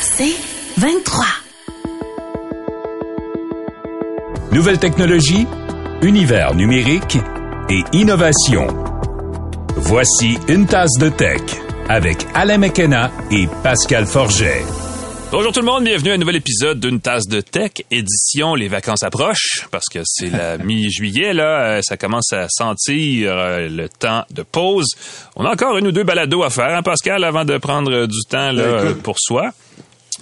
C'est 23. Nouvelle technologie, univers numérique et innovation. Voici une tasse de tech avec Alain McKenna et Pascal Forget. Bonjour tout le monde, bienvenue à un nouvel épisode d'une tasse de tech, édition Les vacances approchent, parce que c'est la mi-juillet, là, euh, ça commence à sentir euh, le temps de pause. On a encore une ou deux balados à faire, hein, Pascal, avant de prendre du temps là, Ben, pour soi?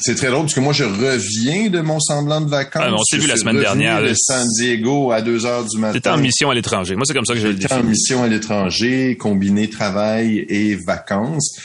C'est très drôle parce que moi, je reviens de mon semblant de vacances. Ah, on s'est vu la semaine dernière, de. San Diego à 2 heures du matin. T'étais en mission à l'étranger. Moi, c'est comme ça que je le J'étais en définis. mission à l'étranger, combiné travail et vacances.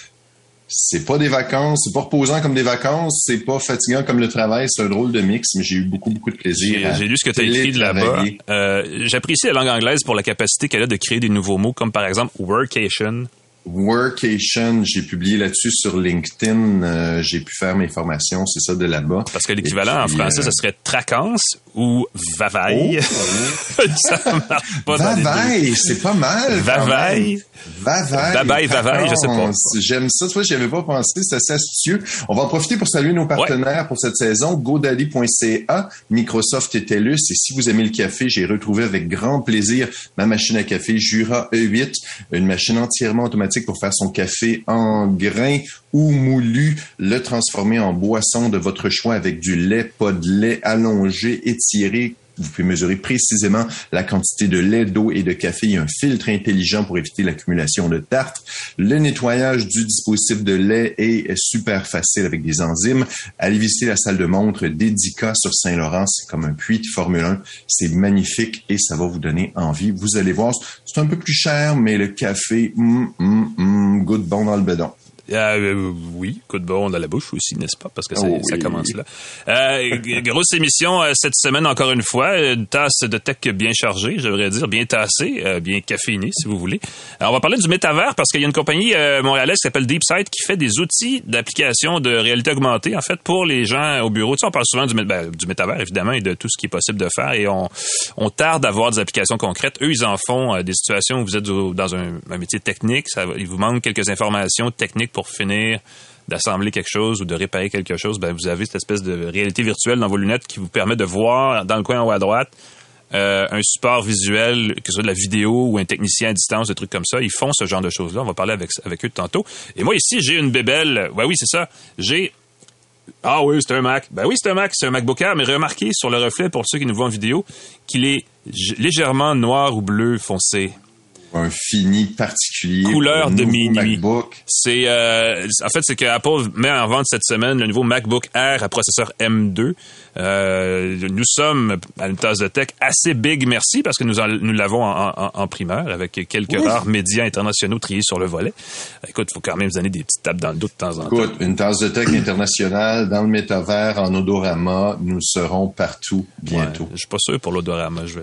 C'est pas des vacances, c'est pas reposant comme des vacances, c'est pas fatigant comme le travail, c'est un drôle de mix, mais j'ai eu beaucoup, beaucoup de plaisir. J'ai lu ce que tu as écrit de là-bas. Euh, J'apprécie la langue anglaise pour la capacité qu'elle a de créer des nouveaux mots, comme par exemple workation. Workation, j'ai publié là-dessus sur LinkedIn, euh, j'ai pu faire mes formations, c'est ça de là-bas. Parce que l'équivalent en français, euh, ce serait traquance ou vavaille. ça marche pas dans les deux. Vavaille, c'est pas mal. Vavaille. Vavaille. Vavaille, vavaille, je sais pas. J'aime ça. Tu vois, j'y avais pas pensé. C'est assez astucieux. On va en profiter pour saluer nos partenaires pour cette saison. GoDaddy.ca, Microsoft et TELUS. Et si vous aimez le café, j'ai retrouvé avec grand plaisir ma machine à café Jura E8, une machine entièrement automatique pour faire son café en grains ou moulu, le transformer en boisson de votre choix avec du lait, pas de lait allongé, étiré, vous pouvez mesurer précisément la quantité de lait, d'eau et de café. Il y a un filtre intelligent pour éviter l'accumulation de tartre. Le nettoyage du dispositif de lait est super facile avec des enzymes. Allez visiter la salle de montre d'Edica sur Saint-Laurent. C'est comme un puits de Formule 1. C'est magnifique et ça va vous donner envie. Vous allez voir, c'est un peu plus cher, mais le café, hum, goûte bon dans le bédon. Euh, oui, coup de bon dans la bouche aussi, n'est-ce pas? Parce que Oh ça oui. commence là. Euh, grosse émission euh, cette semaine, encore une fois. Une tasse de tech bien chargée, je devrais dire, bien tassée, euh, bien caféinée, si vous voulez. Alors, on va parler du métavers parce qu'il y a une compagnie euh, montréalaise qui s'appelle DeepSight qui fait des outils d'application de réalité augmentée, en fait, pour les gens au bureau. Tu sais, on parle souvent du, ben, du métavers, évidemment, et de tout ce qui est possible de faire. Et on, on tarde à avoir des applications concrètes. Eux, ils en font euh, des situations où vous êtes dans un, un métier technique. Ça, il vous manque quelques informations techniques pour finir d'assembler quelque chose ou de réparer quelque chose. Ben, vous avez cette espèce de réalité virtuelle dans vos lunettes qui vous permet de voir dans le coin en haut à droite euh, un support visuel, que ce soit de la vidéo ou un technicien à distance, des trucs comme ça. Ils font ce genre de choses-là. On va parler avec, eux tantôt. Et moi, ici, j'ai une bébelle. Ouais, oui, c'est ça. J'ai ah oui, c'est un Mac. Ben oui, c'est un Mac, c'est un MacBook Air, mais remarquez sur le reflet, pour ceux qui nous voient en vidéo, qu'il est légèrement noir ou bleu foncé. Un fini particulier. Couleur de minuit. C'est euh, en fait c'est que Apple met en vente cette semaine le nouveau MacBook Air à processeur M2. Euh, nous sommes à une tasse de tech assez big, merci parce que nous en- nous l'avons en, en- en primeur avec quelques Oui. rares médias internationaux triés sur le volet. Écoute, faut quand même vous donner des petites tapes dans le dos de temps en temps. Écoute, une tasse de tech internationale dans le métavers en odorama, nous serons partout bientôt. Ouais, je suis pas sûr pour l'odorama. Je,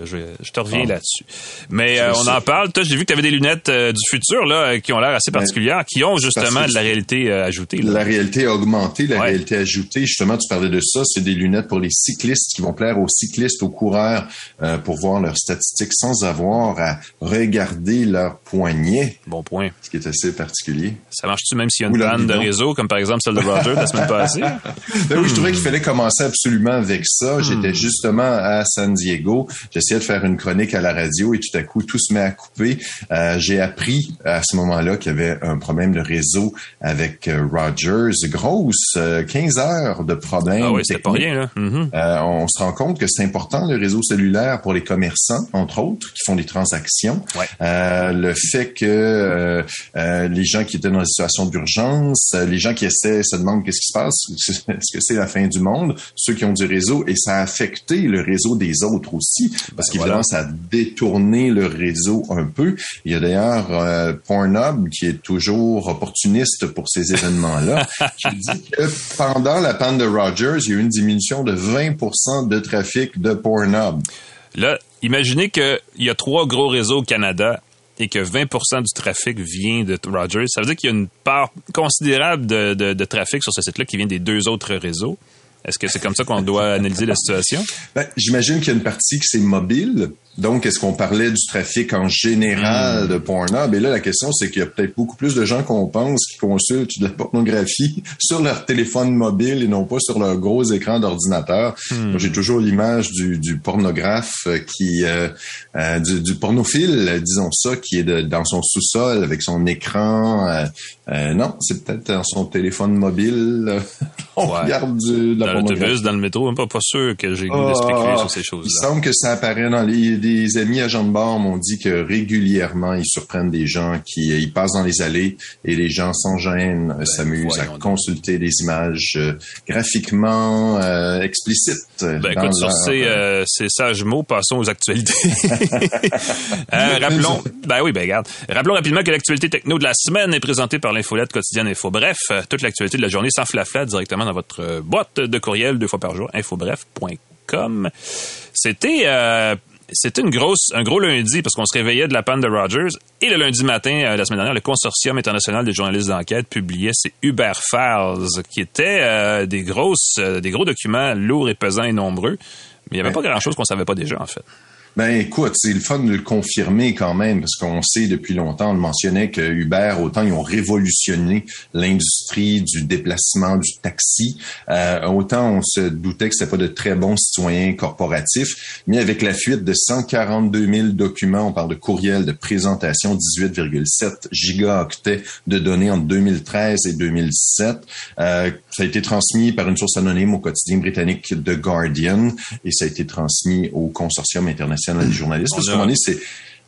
te reviens Ah. là-dessus. Mais euh, on en parle. Toi, j'ai vu que tu avais des lunettes euh, du futur là qui ont l'air assez Ben, particulières, qui ont justement de la réalité ajoutée. là. La réalité augmentée, la Ouais. réalité ajoutée, justement, tu parlais de ça, c'est des lunettes pour les cyclistes qui vont plaire aux cyclistes, aux coureurs, euh, pour voir leurs statistiques sans avoir à regarder leur poignet, Bon point. ce qui est assez particulier. Ça marche-tu même s'il y a une panne de réseau, comme par exemple celle de Roger la semaine passée? Ben oui, je trouvais qu'il fallait commencer absolument avec ça. J'étais justement à San Diego. J'essayais de faire une chronique à la radio et tout à coup, tout se met à couper. Euh, J'ai appris à ce moment-là qu'il y avait un problème de réseau avec euh, Rogers. Grosse, euh, 15 heures de problème. Ah oui, c'était pas rien, là. Mhm. Euh, on se rend compte que c'est important le réseau cellulaire pour les commerçants, entre autres, qui font des transactions. Ouais. Le fait que euh, euh, les gens qui étaient dans une situation d'urgence, euh, les gens qui essaient se demandent qu'est-ce qui se passe, est-ce que c'est la fin du monde, ceux qui ont du réseau, et ça a affecté le réseau des autres aussi, parce Ben, qu'évidemment, voilà. ça a détourné le réseau un peu. Il y a d'ailleurs euh, Pornhub qui est toujours opportuniste pour ces événements-là, qui dit que pendant la panne de Rogers, il y a eu une diminution de 20% de trafic de Pornhub. Là, imaginez qu'il y a trois gros réseaux au Canada et que 20% du trafic vient de Rogers. Ça veut dire qu'il y a une part considérable de, de- de trafic sur ce site-là qui vient des deux autres réseaux. Est-ce que c'est comme ça qu'on doit analyser la situation? Ben, J'imagine qu'il y a une partie qui c'est mobile. Donc, est-ce qu'on parlait du trafic en général Hmm. de Pornhub? Et là, la question, c'est qu'il y a peut-être beaucoup plus de gens qu'on pense qui consultent de la pornographie sur leur téléphone mobile et non pas sur leur gros écran d'ordinateur. Moi, J'ai toujours l'image du, du pornographe qui, euh, euh, du, du pornophile, disons ça, qui est de- dans son sous-sol avec son écran. euh, non, c'est peut-être dans son téléphone mobile. On Ouais. regarde du, de la Dans. L'autobus, dans le métro, même pas, pas sûr que j'ai le goût de spéculer Ah, sur ces Il choses-là. semble que ça apparaît dans les des amis agents de bord m'ont dit que régulièrement ils surprennent des gens qui ils passent dans les allées et les gens sans gêne euh, s'amusent à donc. consulter des images euh, graphiquement euh, explicites. Ben écoute, sur ces, euh, ces sages mots, passons aux actualités. Euh, rappelons, ben oui, ben regarde. Rappelons rapidement que l'actualité techno de la semaine est présentée par l'infolette quotidienne Info Bref. Toute l'actualité de la journée sans flafla directement dans votre boîte de courriel deux fois par jour, infobref.com. C'était euh, c'était une grosse, un gros lundi parce qu'on se réveillait de la panne de Rogers et le lundi matin, euh, la semaine dernière, le Consortium international des journalistes d'enquête publiait ses Uber Files, qui étaient euh, des grosses, euh, des gros documents lourds et pesants et nombreux. Mais il n'y avait pas grand-chose qu'on savait pas déjà, en fait. Ben écoute, c'est le fun de le confirmer quand même, parce qu'on sait depuis longtemps, on le mentionnait que Uber, autant ils ont révolutionné l'industrie du déplacement du taxi, euh, autant on se doutait que c'était pas de très bons citoyens corporatifs, mais avec la fuite de 142 000 documents, on parle de courriels, de présentation, 18,7 gigaoctets de données entre 2013 et 2017, euh, ça a été transmis par une source anonyme au quotidien britannique The Guardian, et ça a été transmis au consortium international des journalistes. Parce On qu'à un a- moment donné, c'est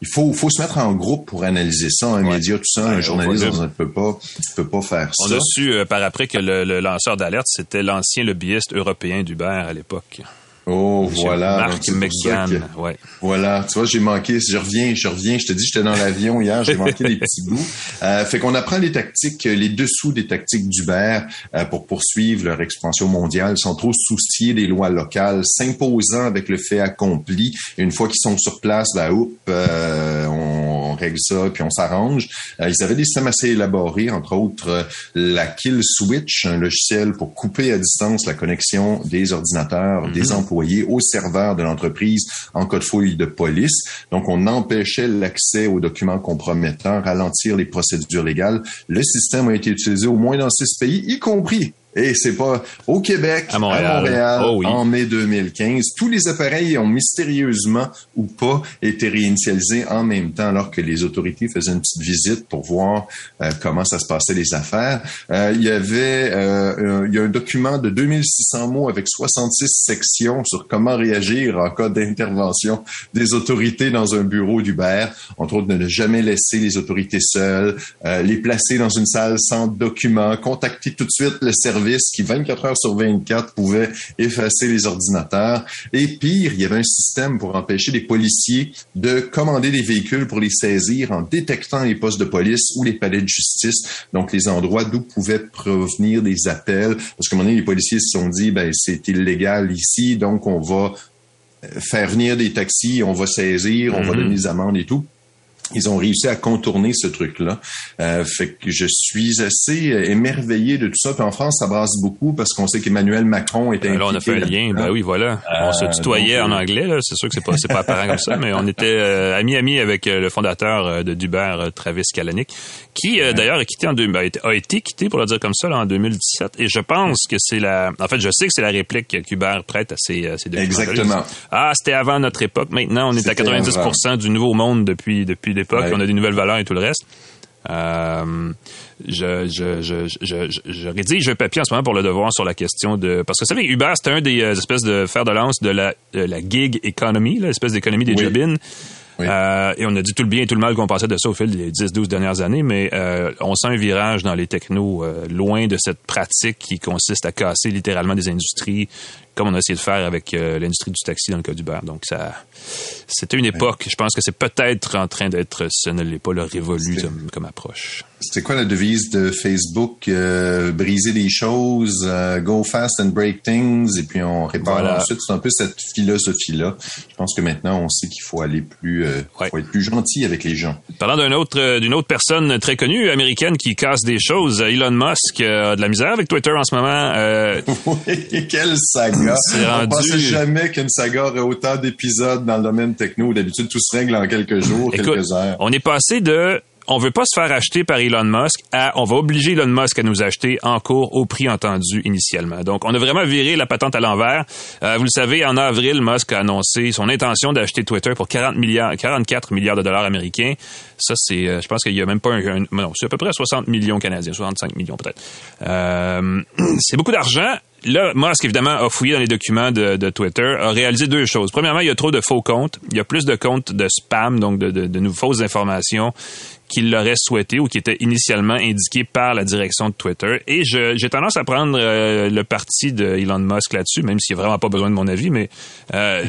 il faut, faut se mettre en groupe pour analyser ça, un Ouais. média, tout ça, Ouais, un journaliste on va- ne peut pas, peut pas faire On ça. a su euh, par après que le, le lanceur d'alerte, c'était l'ancien lobbyiste européen d'Uber à l'époque. Oh, Monsieur voilà. Mark McGann. que- Ouais. Voilà, tu vois, j'ai manqué, je reviens, je reviens, je te dis, j'étais dans l'avion hier, j'ai manqué des petits bouts. Euh, fait qu'on apprend les tactiques, euh, les dessous des tactiques d'Uber euh, pour poursuivre leur expansion mondiale sans trop soucier des lois locales, s'imposant avec le fait accompli. Et une fois qu'ils sont sur place, ben, oups, euh, on, on règle ça, puis on s'arrange. Euh, ils avaient des systèmes assez élaborés, entre autres euh, la Kill Switch, un logiciel pour couper à distance la connexion des ordinateurs, des employés au serveur de l'entreprise en cas de fouille de police. Donc, on empêchait l'accès aux documents compromettants, ralentir les procédures légales. Le système a été utilisé au moins dans six pays, y compris et c'est pas au Québec, À Montréal. Montréal, Oh oui. en mai 2015. Tous les appareils ont mystérieusement ou pas été réinitialisés en même temps alors que les autorités faisaient une petite visite pour voir euh, comment ça se passait les affaires. Euh, il y avait euh, un, il y a un document de 2600 mots avec 66 sections sur comment réagir en cas d'intervention des autorités dans un bureau d'Uber. Entre autres, ne jamais laisser les autorités seules, euh, les placer dans une salle sans documents, contacter tout de suite le service qui 24 heures sur 24 pouvait effacer les ordinateurs. Et pire, il y avait un système pour empêcher les policiers de commander des véhicules pour les saisir en détectant les postes de police ou les palais de justice, donc les endroits d'où pouvaient provenir des appels. Parce qu'à un moment donné, les policiers se sont dit, ben c'est illégal ici, donc on va faire venir des taxis, on va saisir, on va Mhm. donner des amendes et tout. Ils ont réussi à contourner ce truc-là. Euh, fait que je suis assez euh, émerveillé de tout ça. Puis en France, ça brasse beaucoup parce qu'on sait qu'Emmanuel Macron était Euh, Là, on a fait un lien. Ben oui, voilà. on se Euh, tutoyait donc, en euh, anglais. C'est sûr que c'est pas, c'est pas apparent comme ça, mais on était euh, amis amis avec euh, le fondateur euh, de d'Uber, euh, Travis Kalanick, qui euh, d'ailleurs a quitté en deux, ben, a été- a été quitté pour le dire comme ça là, en 2017. Et je pense que c'est la, en fait, je sais que c'est la réplique qu'Uber prête à ses, euh, ses documents. Exactement. Ah, c'était avant notre époque. Maintenant, on est à C'était 90% du nouveau monde depuis depuis l'époque. Ouais. On a des nouvelles valeurs et tout le reste. Euh, je, je, je, je, rédige un papier en ce moment pour le devoir sur la question de... Parce que vous savez, Uber, c'est un des euh, espèces de fer de lance de la, de la gig economy, l'espèce d'économie des Oui. job-in. Oui. Euh, et on a dit tout le bien et tout le mal qu'on pensait de ça au fil des 10-12 dernières années, mais euh, on sent un virage dans les technos euh, loin de cette pratique qui consiste à casser littéralement des industries, comme on a essayé de faire avec euh, l'industrie du taxi dans le cas d'Uber. Donc ça, c'était une époque. Je pense que c'est peut-être en train d'être, ce ne l'est pas, le révolu comme, approche. C'était quoi la devise de Facebook? Euh, briser des choses, euh, go fast and break things, et puis on répare ensuite? C'est un peu cette philosophie-là. Je pense que maintenant, on sait qu'il faut aller plus, euh, faut être plus gentil avec les gens. Parlant d'une autre, d'une autre personne très connue, américaine, qui casse des choses, Elon Musk a de la misère avec Twitter en ce moment. oui, quelle saga! On pensait jamais qu'une saga aurait autant d'épisodes dans le domaine techno. D'habitude, tout se règle en quelques jours, quelques heures. On est passé de on veut pas se faire acheter par Elon Musk à on va obliger Elon Musk à nous acheter en cours au prix entendu initialement. Donc, on a vraiment viré la patente à l'envers. Euh, vous le savez, en avril, Musk a annoncé son intention d'acheter Twitter pour 40 milliards, 44 milliards de dollars américains. Ça, c'est, euh, je pense qu'il y a même pas un, non, c'est à peu près 60 millions canadiens, 65 millions peut-être. Euh, c'est beaucoup d'argent. Là, Musk, évidemment, a fouillé dans les documents de, Twitter, a réalisé deux choses. Premièrement, il y a trop de faux comptes. Il y a plus de comptes de spam, donc de, de, de fausses informations qu'il l'aurait souhaité ou qui était initialement indiqué par la direction de Twitter. Et j'ai tendance à prendre euh, le parti de Elon Musk là-dessus, même s'il n'y a vraiment pas besoin de mon avis, mais euh,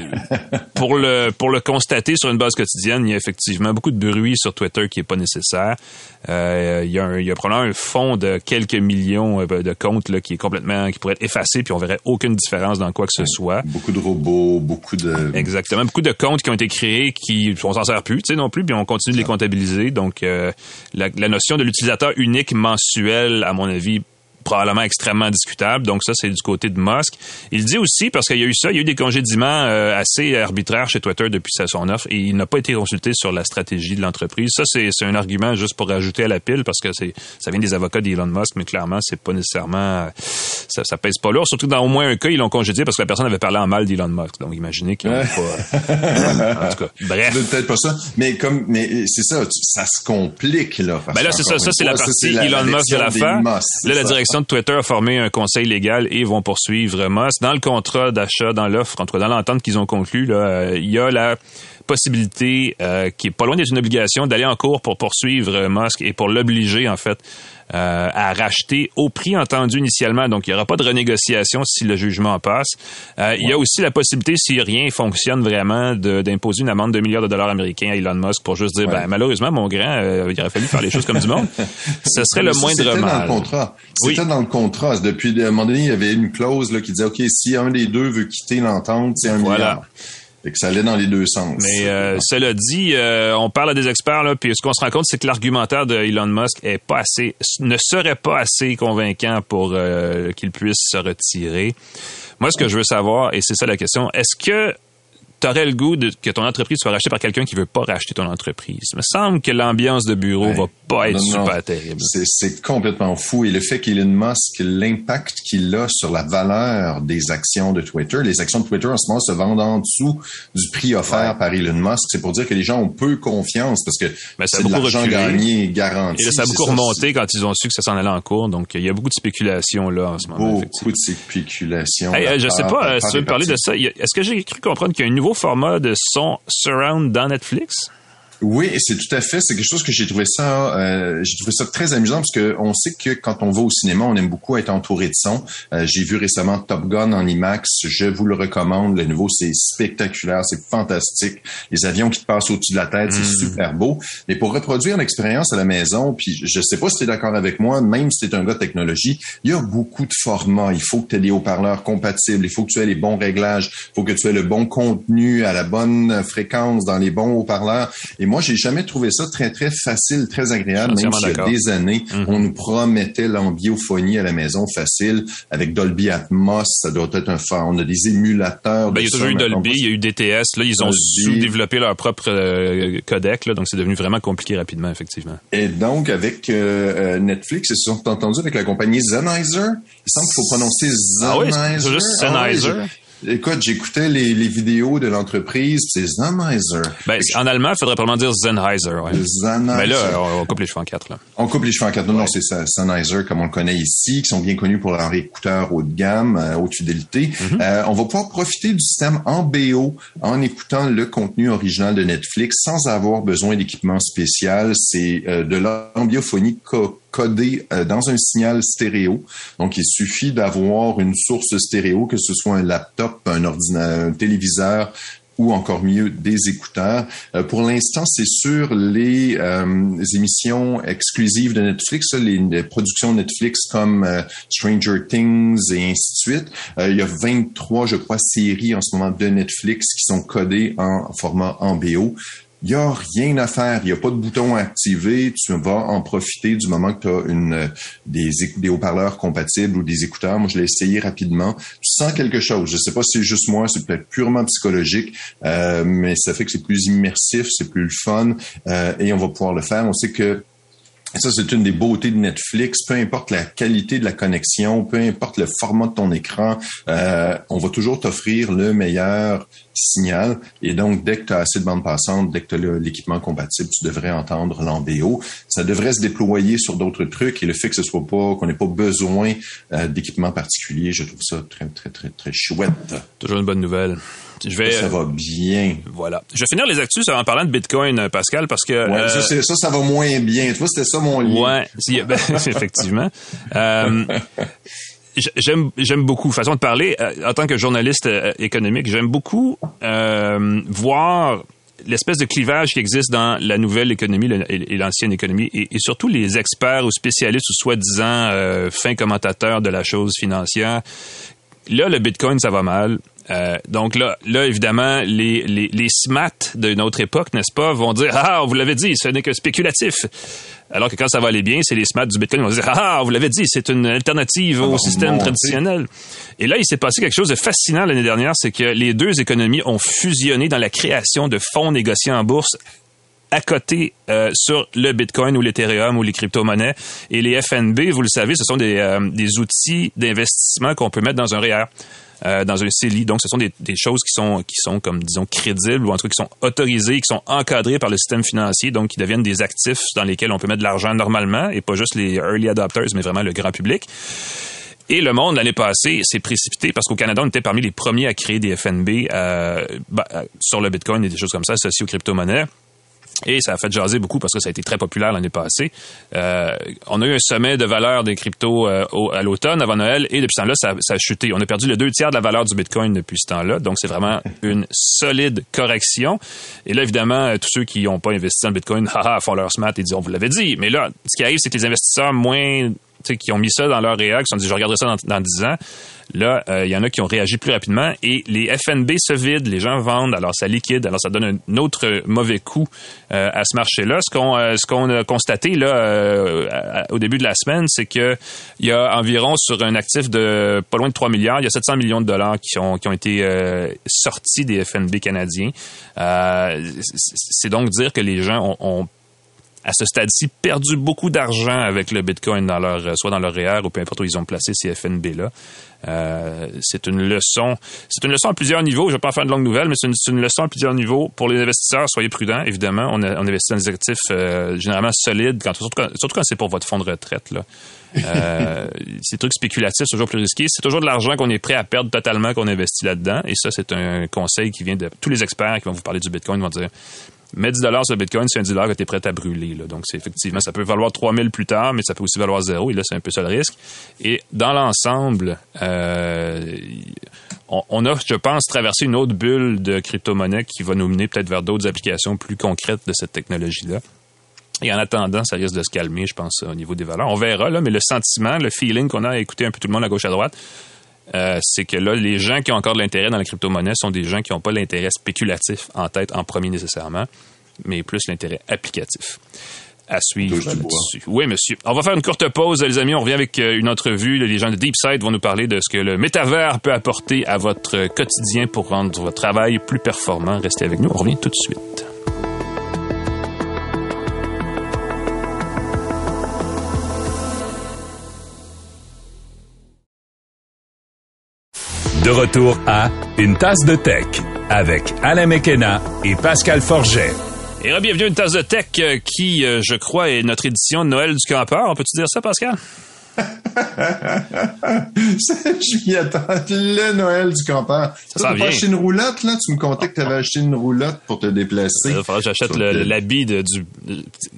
pour le pour le constater sur une base quotidienne, il y a effectivement beaucoup de bruit sur Twitter qui est pas nécessaire. Euh, il, y a un, il y a probablement un fond de quelques millions de comptes là, qui est complètement qui pourrait être effacé, puis on verrait aucune différence dans quoi que ce soit. Beaucoup de robots, beaucoup de exactement beaucoup de comptes qui ont été créés qui on s'en sert plus, tu sais non plus, puis on continue de les comptabiliser. Donc la, la, notion de l'utilisateur unique mensuel, à mon avis, probablement extrêmement discutable. Donc ça, c'est du côté de Musk. Il dit aussi, parce qu'il y a eu ça, il y a eu des congédiements euh, assez arbitraires chez Twitter depuis sa son offre et il n'a pas été consulté sur la stratégie de l'entreprise. Ça, c'est un argument juste pour rajouter à la pile parce que c'est ça vient des avocats d'Elon Musk, mais clairement, c'est pas nécessairement ça, ça pèse pas lourd. Surtout dans au moins un cas, ils l'ont congédié parce que la personne avait parlé en mal d'Elon Musk. Donc imaginez qu'il ouais. pas. en tout cas, bref. Peut-être pas ça, mais comme mais c'est ça, ça se complique là. Ben là, c'est ça, ça c'est la partie Elon Musk de l'affaire. Là, la direction de Twitter a formé un conseil légal et vont poursuivre Musk. Dans le contrat d'achat, dans l'offre, en tout cas dans l'entente qu'ils ont conclue, euh, il y a la possibilité euh, qui est pas loin d'être une obligation d'aller en cours pour poursuivre Musk et pour l'obliger en fait euh, à racheter au prix entendu initialement. Donc, il n'y aura pas de renégociation si le jugement passe. Euh, il y a aussi la possibilité, si rien fonctionne vraiment, d'imposer une amende de milliards de dollars américains à Elon Musk pour juste dire, ben, malheureusement, mon grand, euh, il aurait fallu faire les choses comme du monde. Ce serait le moindre mal. C'était dans le contrat. C'était dans le contrat. Depuis, à un moment donné, il y avait une clause là, qui disait, OK, si un des deux veut quitter l'entente, c'est un voilà. milliard. Que ça allait dans les deux sens. Mais euh, cela dit, euh, on parle à des experts, là, puis ce qu'on se rend compte, c'est que l'argumentaire de Elon Musk est pas assez, ne serait pas assez convaincant pour euh, qu'il puisse se retirer. Moi, ce que je veux savoir, et c'est ça la question, est-ce que t'aurais le goût de, que ton entreprise soit rachetée par quelqu'un qui veut pas racheter ton entreprise. Il me semble que l'ambiance de bureau va pas être super terrible. C'est complètement fou. Et le fait qu'Elon Musk, l'impact qu'il a sur la valeur des actions de Twitter, les actions de Twitter en ce moment se vendent en dessous du prix offert par Elon Musk. C'est pour dire que les gens ont peu confiance parce que c'est de l'argent gagné garanti. Et ça a beaucoup remonté quand ils ont su que ça s'en allait en cours. Donc, il y a beaucoup de spéculation là en ce moment. Beaucoup de spéculation. Hey, je sais pas, euh, si tu veux me parler de ça. Est-ce que j'ai cru comprendre qu'il y a un nouveau format de son surround dans Netflix? Oui, c'est tout à fait. C'est quelque chose que j'ai trouvé ça, euh, j'ai trouvé ça très amusant parce que on sait que quand on va au cinéma, on aime beaucoup être entouré de son. Euh, j'ai vu récemment Top Gun en IMAX. Je vous le recommande. Le nouveau, c'est spectaculaire, c'est fantastique. Les avions qui te passent au-dessus de la tête, c'est mm. super beau. Mais pour reproduire l'expérience à la maison, puis je sais pas si tu es d'accord avec moi, même si tu es un gars de technologie, il y a beaucoup de formats. Il faut que tu aies des haut-parleurs compatibles. Il faut que tu aies les bons réglages. Il faut que tu aies le bon contenu à la bonne fréquence dans les bons haut-parleurs. Et moi, j'ai jamais trouvé ça très, très facile, très agréable, même s'il y a des années, mhm. on nous promettait l'ambiophonie à la maison facile avec Dolby Atmos, ça doit être un phare. On a des émulateurs. Ben, il y a toujours eu Dolby, il y a eu DTS, là, ils ont sous-développé leur propre euh, codec, là, donc c'est devenu vraiment compliqué rapidement, effectivement. Et donc, avec euh, euh, Netflix, ils se sont entendus avec la compagnie Sennheiser. Il semble qu'il faut prononcer Sennheiser. Ah oui, juste Sennheiser. Ah Écoute, j'écoutais les, les, vidéos de l'entreprise, c'est Sennheiser. Ben, en allemand, il faudrait probablement dire Sennheiser. Ouais. Sennheiser. Mais là, on, coupe les cheveux en quatre. Là. On coupe les cheveux en quatre. Non, non, c'est ça, Sennheiser, comme on le connaît ici, qui sont bien connus pour leurs écouteurs haut de gamme, euh, haute fidélité. Mm-hmm. euh, on va pouvoir profiter du système en BO en écoutant le contenu original de Netflix sans avoir besoin d'équipement spécial. C'est euh, de l'ambiophonie codé euh, dans un signal stéréo. Donc, il suffit d'avoir une source stéréo, que ce soit un laptop, un ordinateur, un téléviseur ou encore mieux des écouteurs. Euh, pour l'instant, c'est sur les, euh, émissions exclusives de Netflix, les, productions Netflix comme euh, Stranger Things et ainsi de suite. il y a 23, je crois, séries en ce moment de Netflix qui sont codées en format en BO. Il n'y a rien à faire. Il n'y a pas de bouton à activer. Tu vas en profiter du moment que tu as une, des, des haut-parleurs compatibles ou des écouteurs. Moi, je l'ai essayé rapidement. Tu sens quelque chose. Je ne sais pas si c'est juste moi, c'est peut-être purement psychologique, euh, mais ça fait que c'est plus immersif, c'est plus le fun euh, et on va pouvoir le faire. On sait que ça, c'est une des beautés de Netflix. Peu importe la qualité de la connexion, peu importe le format de ton écran, euh, on va toujours t'offrir le meilleur signal. Et donc, dès que tu as assez de bande passante, dès que tu as l'équipement compatible, tu devrais entendre l'embéo. Ça devrait se déployer sur d'autres trucs. Et le fait que ce soit pas, qu'on n'ait pas besoin euh, d'équipement particulier, je trouve ça très, très, très, très chouette. Toujours une bonne nouvelle. Je vais, ça va bien. Voilà. Je vais finir les actus en parlant de Bitcoin, euh, Pascal, parce que... Ouais, euh, ça, ça, va moins bien. Tu vois, c'était ça mon lien. Ouais, ben, effectivement. Euh, j'aime j'aime beaucoup façon de parler en tant que journaliste économique j'aime beaucoup voir l'espèce de clivage qui existe dans la nouvelle économie et l'ancienne économie et, surtout les experts ou spécialistes ou soi-disant fins commentateurs de la chose financière là le bitcoin ça va mal euh, donc là, là évidemment, les, les, les SMAT de notre époque, n'est-ce pas, vont dire Ah, vous l'avez dit, ce n'est que spéculatif. Alors que quand ça va aller bien, c'est les SMAT du Bitcoin qui vont dire Ah, vous l'avez dit, c'est une alternative au système traditionnel. Et là, il s'est passé quelque chose de fascinant l'année dernière, c'est que les deux économies ont fusionné dans la création de fonds négociés en bourse à côté euh, sur le Bitcoin ou l'Ethereum ou les crypto-monnaies. Et les FNB, vous le savez, ce sont des, euh, des outils d'investissement qu'on peut mettre dans un REER. Euh, dans un CELI. Donc, ce sont des, choses qui sont, qui sont, comme disons, crédibles ou en tout cas qui sont autorisées, qui sont encadrées par le système financier, donc qui deviennent des actifs dans lesquels on peut mettre de l'argent normalement et pas juste les early adopters, mais vraiment le grand public. Et le monde, l'année passée, s'est précipité parce qu'au Canada, on était parmi les premiers à créer des FNB euh, bah, euh, sur le Bitcoin et des choses comme ça associées aux crypto-monnaies. Et ça a fait jaser beaucoup parce que ça a été très populaire l'année passée. Euh, on a eu un sommet de valeur des cryptos euh, à l'automne, avant Noël, et depuis ce temps-là, ça, ça, a chuté. On a perdu le deux tiers de la valeur du Bitcoin depuis ce temps-là. Donc, c'est vraiment une solide correction. Et là, évidemment, euh, tous ceux qui n'ont pas investi dans le Bitcoin, haha, font leur smart et disent, on vous l'avait dit. Mais là, ce qui arrive, c'est que les investisseurs moins qui ont mis ça dans leur réac, qui se sont dit, je regarderai ça dans, dans 10 ans. Là, il euh, y en a qui ont réagi plus rapidement et les FNB se vident, les gens vendent, alors ça liquide, alors ça donne un autre mauvais coup euh, à ce marché-là. Ce qu'on euh, a constaté là au début de la semaine, c'est que il y a environ sur un actif de pas loin de 3 milliards, il y a 700 millions de dollars qui ont qui ont été sortis des FNB canadiens. c'est donc dire que les gens ont à ce stade-ci, perdu beaucoup d'argent avec le Bitcoin dans leur, soit dans leur REER ou peu importe où ils ont placé ces FNB-là. Euh, c'est une leçon. C'est une leçon à plusieurs niveaux. Je vais pas faire de longue nouvelle, mais c'est une, leçon à plusieurs niveaux. Pour les investisseurs, soyez prudents, évidemment. On, investit dans des actifs euh, généralement solides, quand, surtout, quand, c'est pour votre fonds de retraite. Là. Euh, ces trucs spéculatifs, c'est toujours plus risqué. C'est toujours de l'argent qu'on est prêt à perdre totalement qu'on investit là-dedans. Et ça, c'est un conseil qui vient de tous les experts qui vont vous parler du Bitcoin. Ils vont dire Mets 10 dollars sur le Bitcoin, c'est un 10 que tu es prêt à brûler. Là. Donc, c'est effectivement, ça peut valoir 3000 plus tard, mais ça peut aussi valoir zéro. Et là, c'est un peu ça le risque. Et dans l'ensemble, euh, on, a, je pense, traversé une autre bulle de crypto-monnaie qui va nous mener peut-être vers d'autres applications plus concrètes de cette technologie-là. Et en attendant, ça risque de se calmer, je pense, au niveau des valeurs. On verra, là, mais le sentiment, le feeling qu'on a à écouter un peu tout le monde à gauche à droite, euh, c'est que là, les gens qui ont encore de l'intérêt dans la crypto-monnaie sont des gens qui n'ont pas l'intérêt spéculatif en tête en premier nécessairement, mais plus l'intérêt applicatif. À suivre là-dessus. Oui, monsieur. On va faire une courte pause, les amis. On revient avec euh, une entrevue. Les gens de DeepSide vont nous parler de ce que le métavers peut apporter à votre quotidien pour rendre votre travail plus performant. Restez avec nous. On revient tout de suite. De retour à Une tasse de tech avec Alain Mekena et Pascal Forget. Et bienvenue à Une tasse de tech euh, qui, euh, je crois, est notre édition de Noël du campeur. On peut-tu dire ça, Pascal? je m'y attends. Le Noël du campeur. Tu as acheté une roulotte, là? Tu me contais que tu avais acheté une roulotte pour te déplacer. Il que j'achète l'habit du...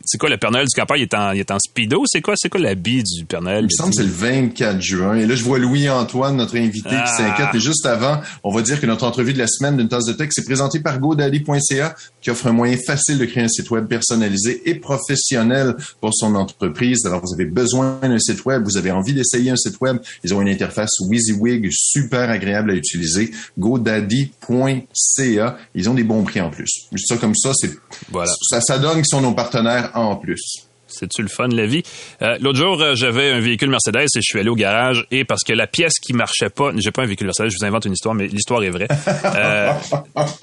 C'est quoi, le Père Noël du campeur? Il est en, il est en speedo? C'est quoi, c'est quoi l'habit du Père Noël? Il me semble que c'est le 24 juin. Et là, je vois Louis-Antoine, notre invité, qui ah. s'inquiète. Et juste avant, on va dire que notre entrevue de la semaine d'une tasse de texte est présentée par GoDaddy.ca, qui offre un moyen facile de créer un site web personnalisé et professionnel pour son entreprise. Alors, vous avez besoin d'un site web, vous avez envie d'essayer un site web, ils ont une interface WYSIWYG super agréable à utiliser. GoDaddy.ca. Ils ont des bons prix en plus. Juste ça comme ça, c'est voilà. ça, ça donne qu'ils sont nos partenaires en plus. C'est-tu le fun, la vie? Euh, l'autre jour, euh, j'avais un véhicule Mercedes et je suis allé au garage et parce que la pièce qui marchait pas, j'ai pas un véhicule Mercedes, je vous invente une histoire, mais l'histoire est vraie. Euh,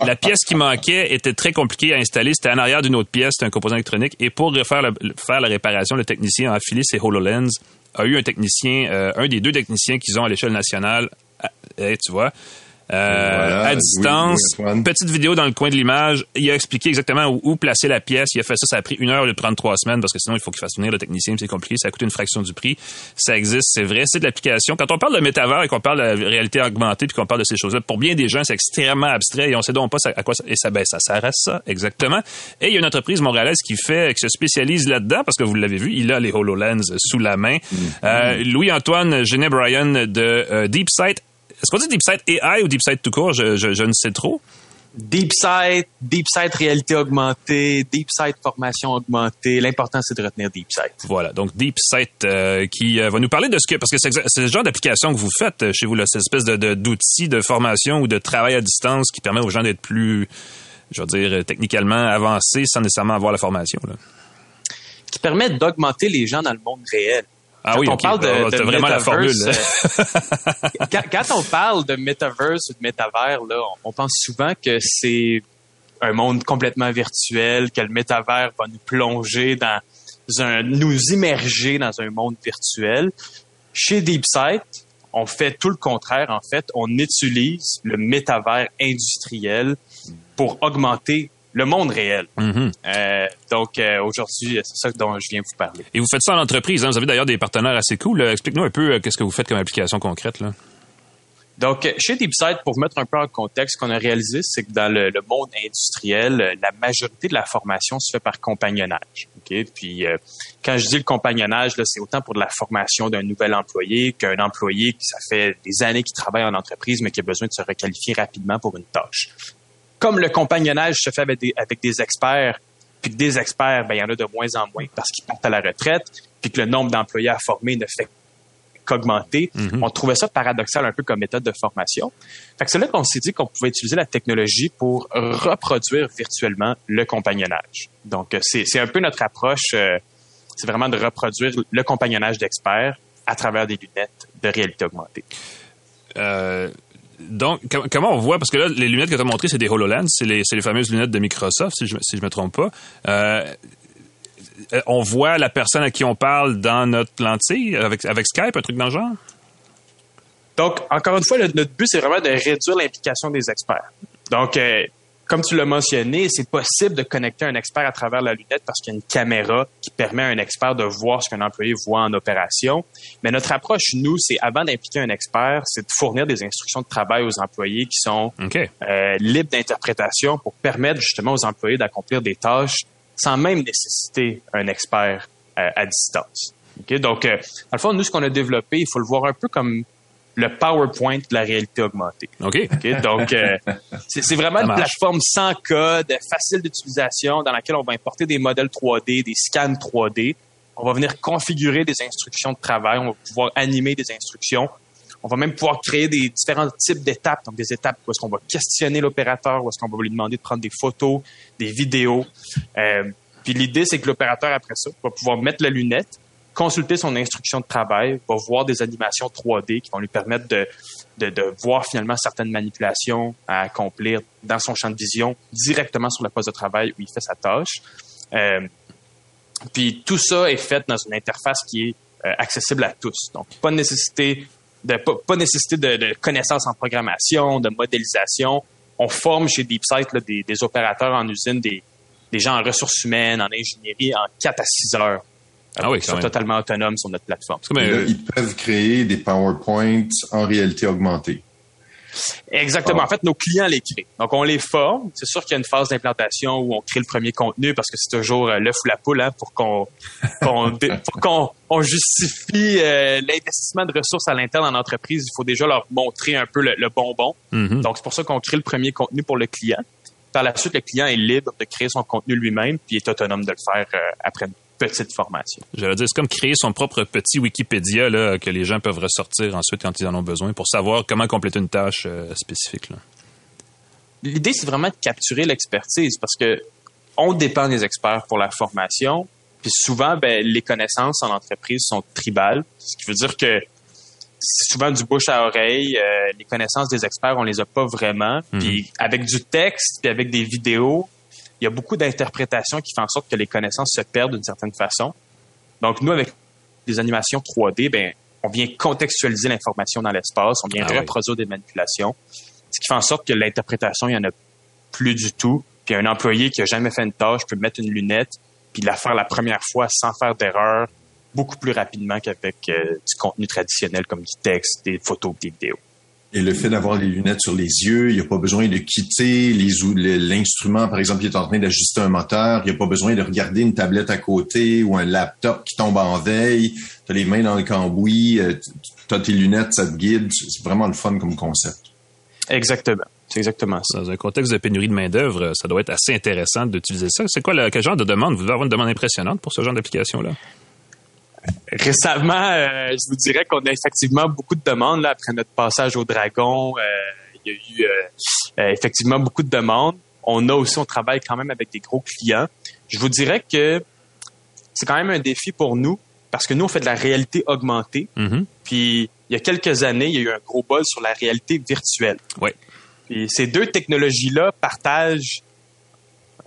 la pièce qui manquait était très compliquée à installer. C'était en arrière d'une autre pièce, c'était un composant électronique. Et pour faire la, faire la réparation, le technicien a affilé ses HoloLens, a eu un technicien, un des deux techniciens qu'ils ont à l'échelle nationale, tu vois, euh, à distance, petite vidéo dans le coin de l'image. Il a expliqué exactement où, placer la pièce. Il a fait ça, ça a pris une heure de prendre trois semaines parce que sinon il faut qu'il fasse venir le technicien. C'est compliqué, ça coûte une fraction du prix. Ça existe, c'est vrai, c'est de l'application. Quand on parle de métavers et qu'on parle de la réalité augmentée puis qu'on parle de ces choses-là, pour bien des gens, c'est extrêmement abstrait et on sait donc pas à quoi ça, et ça, ben, ça sert à ça, exactement. Et il y a une entreprise montréalaise qui fait, qui se spécialise là-dedans parce que vous l'avez vu, il a les HoloLens sous la main. Mm. Euh, Louis-Antoine Genet Bryan de euh, DeepSight est-ce qu'on dit DeepSight AI ou DeepSight tout court? Je, je, ne sais trop. DeepSight, DeepSight réalité augmentée, DeepSight formation augmentée. L'important, c'est de retenir DeepSight. Voilà. Donc, DeepSight euh, qui euh, va nous parler de ce que, parce que c'est le genre d'application que vous faites euh, chez vous, là, cette espèce de, d'outil de, formation ou de travail à distance qui permet aux gens d'être plus, je veux dire, techniquement avancés sans nécessairement avoir la formation. Là. Qui permet d'augmenter les gens dans le monde réel. Ah oui, on parle de, de vraiment la formule. Euh, quand, on parle de metaverse ou de métavers, là, on, pense souvent que c'est un monde complètement virtuel, que le métavers va nous plonger dans un, nous immerger dans un monde virtuel. Chez DeepSight, on fait tout le contraire. En fait, on utilise le métavers industriel pour augmenter le monde réel. Mm-hmm. Euh, donc euh, aujourd'hui, c'est ça dont je viens vous parler. Et vous faites ça en entreprise. Hein? Vous avez d'ailleurs des partenaires assez cool. Explique-nous un peu euh, qu'est-ce que vous faites comme application concrète. Là. Donc, chez DeepSight, pour mettre un peu en contexte, ce qu'on a réalisé, c'est que dans le, monde industriel, la majorité de la formation se fait par compagnonnage. Okay? Puis, quand je dis le compagnonnage, c'est autant pour de la formation d'un nouvel employé qu'un employé qui ça fait des années qu'il travaille en entreprise, mais qui a besoin de se requalifier rapidement pour une tâche comme le compagnonnage se fait avec des, avec des experts, puis que des experts, ben, il y en a de moins en moins parce qu'ils partent à la retraite, puis que le nombre d'employés à former ne fait qu'augmenter. Mhm. On trouvait ça paradoxal un peu comme méthode de formation. Fait que c'est là qu'on s'est dit qu'on pouvait utiliser la technologie pour reproduire virtuellement le compagnonnage. Donc, euh, c'est un peu notre approche, euh, c'est vraiment de reproduire le compagnonnage d'experts à travers des lunettes de réalité augmentée. Euh, donc, comment on voit, parce que là, les lunettes que tu as montrées, c'est des HoloLens, c'est les, les, fameuses lunettes de Microsoft, si je ne me trompe pas. Euh, on voit la personne à qui on parle dans notre lentille, avec, avec Skype, un truc dans le genre? Donc, encore une fois, notre but, c'est vraiment de réduire l'implication des experts. Donc, euh, comme tu l'as mentionné, c'est possible de connecter un expert à travers la lunette parce qu'il y a une caméra qui permet à un expert de voir ce qu'un employé voit en opération. Mais notre approche, nous, c'est avant d'impliquer un expert, c'est de fournir des instructions de travail aux employés qui sont euh, libres d'interprétation pour permettre justement aux employés d'accomplir des tâches sans même nécessiter un expert euh, à distance. Donc, euh, dans le fond, nous, ce qu'on a développé, il faut le voir un peu comme le PowerPoint de la réalité augmentée. OK. donc, euh, c'est vraiment une plateforme sans code, facile d'utilisation, dans laquelle on va importer des modèles 3D, des scans 3D. On va venir configurer des instructions de travail. On va pouvoir animer des instructions. On va même pouvoir créer des différents types d'étapes, donc des étapes où est-ce qu'on va questionner l'opérateur, où est-ce qu'on va lui demander de prendre des photos, des vidéos. Euh, puis l'idée, c'est que l'opérateur, après ça, va pouvoir mettre la lunette, consulter son instruction de travail, va voir des animations 3D qui vont lui permettre de, de, voir finalement certaines manipulations à accomplir dans son champ de vision directement sur la poste de travail où il fait sa tâche. Euh, puis tout ça est fait dans une interface qui est euh, accessible à tous. Donc, pas nécessité de pas, nécessité de, connaissances en programmation, de modélisation. On forme chez DeepSight des, des, opérateurs en usine, des, des gens en ressources humaines, en ingénierie, en 4 à 6 heures Ah oui, sont totalement autonomes sur notre plateforme. ils peuvent créer des PowerPoints en réalité augmentée. Exactement. En fait, nos clients les créent. Donc, on les forme. C'est sûr qu'il y a une phase d'implantation où on crée le premier contenu parce que c'est toujours euh, l'œuf ou la poule hein, pour qu'on qu'on justifie euh, l'investissement de ressources à l'interne en entreprise. Il faut déjà leur montrer un peu le, bonbon. Mm-hmm. Donc, c'est pour ça qu'on crée le premier contenu pour le client. Par la suite, le client est libre de créer son contenu lui-même puis est autonome de le faire euh, après petite formation. J'allais dire, c'est comme créer son propre petit Wikipédia là, que les gens peuvent ressortir ensuite quand ils en ont besoin pour savoir comment compléter une tâche euh, spécifique. L'idée, c'est vraiment de capturer l'expertise parce que on dépend des experts pour la formation. Puis souvent, ben, les connaissances en entreprise sont tribales, ce qui veut dire que c'est souvent du bouche à oreille. Euh, les connaissances des experts, on les a pas vraiment. Mhm. Puis avec du texte, puis avec des vidéos, il y a beaucoup d'interprétations qui font en sorte que les connaissances se perdent d'une certaine façon. Donc, nous, avec des animations 3D, ben, on vient contextualiser l'information dans l'espace, on vient ah reproduire des manipulations, ce qui fait en sorte que l'interprétation, il n'y en a plus du tout. Puis un employé qui a jamais fait une tâche peut mettre une lunette puis la faire la première fois sans faire d'erreur beaucoup plus rapidement qu'avec euh, du contenu traditionnel comme du texte, des photos, des vidéos. Et le fait d'avoir les lunettes sur les yeux, il n'y a pas besoin de quitter les l'instrument, par exemple, il est en train d'ajuster un moteur, il n'y a pas besoin de regarder une tablette à côté ou un laptop qui tombe en veille, tu as les mains dans le cambouis, euh, tu as tes lunettes, ça te guide, c'est vraiment le fun comme concept. Exactement. C'est exactement ça. Dans un contexte de pénurie de main-d'œuvre, ça doit être assez intéressant d'utiliser ça. C'est quoi le, quel genre de demande? Vous devez avoir une demande impressionnante pour ce genre d'application-là? Récemment, euh, je vous dirais qu'on a effectivement beaucoup de demandes là, après notre passage au Dragon. Euh, il y a eu euh, effectivement beaucoup de demandes. On a aussi, on travaille quand même avec des gros clients. Je vous dirais que c'est quand même un défi pour nous parce que nous, on fait de la réalité augmentée. Mm-hmm. Puis, il y a quelques années, il y a eu un gros buzz sur la réalité virtuelle. Oui. Et ces deux technologies-là partagent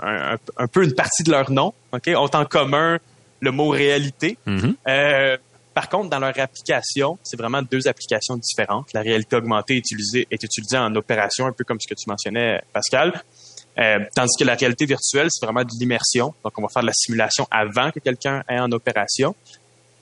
un, un, peu une partie de leur nom, OK, ont en commun le mot réalité. Mm-hmm. Euh, par contre, dans leur application, c'est vraiment deux applications différentes. La réalité augmentée est utilisée, est utilisée en opération, un peu comme ce que tu mentionnais, Pascal. Euh, tandis que la réalité virtuelle, c'est vraiment de l'immersion. Donc, on va faire de la simulation avant que quelqu'un ait en opération.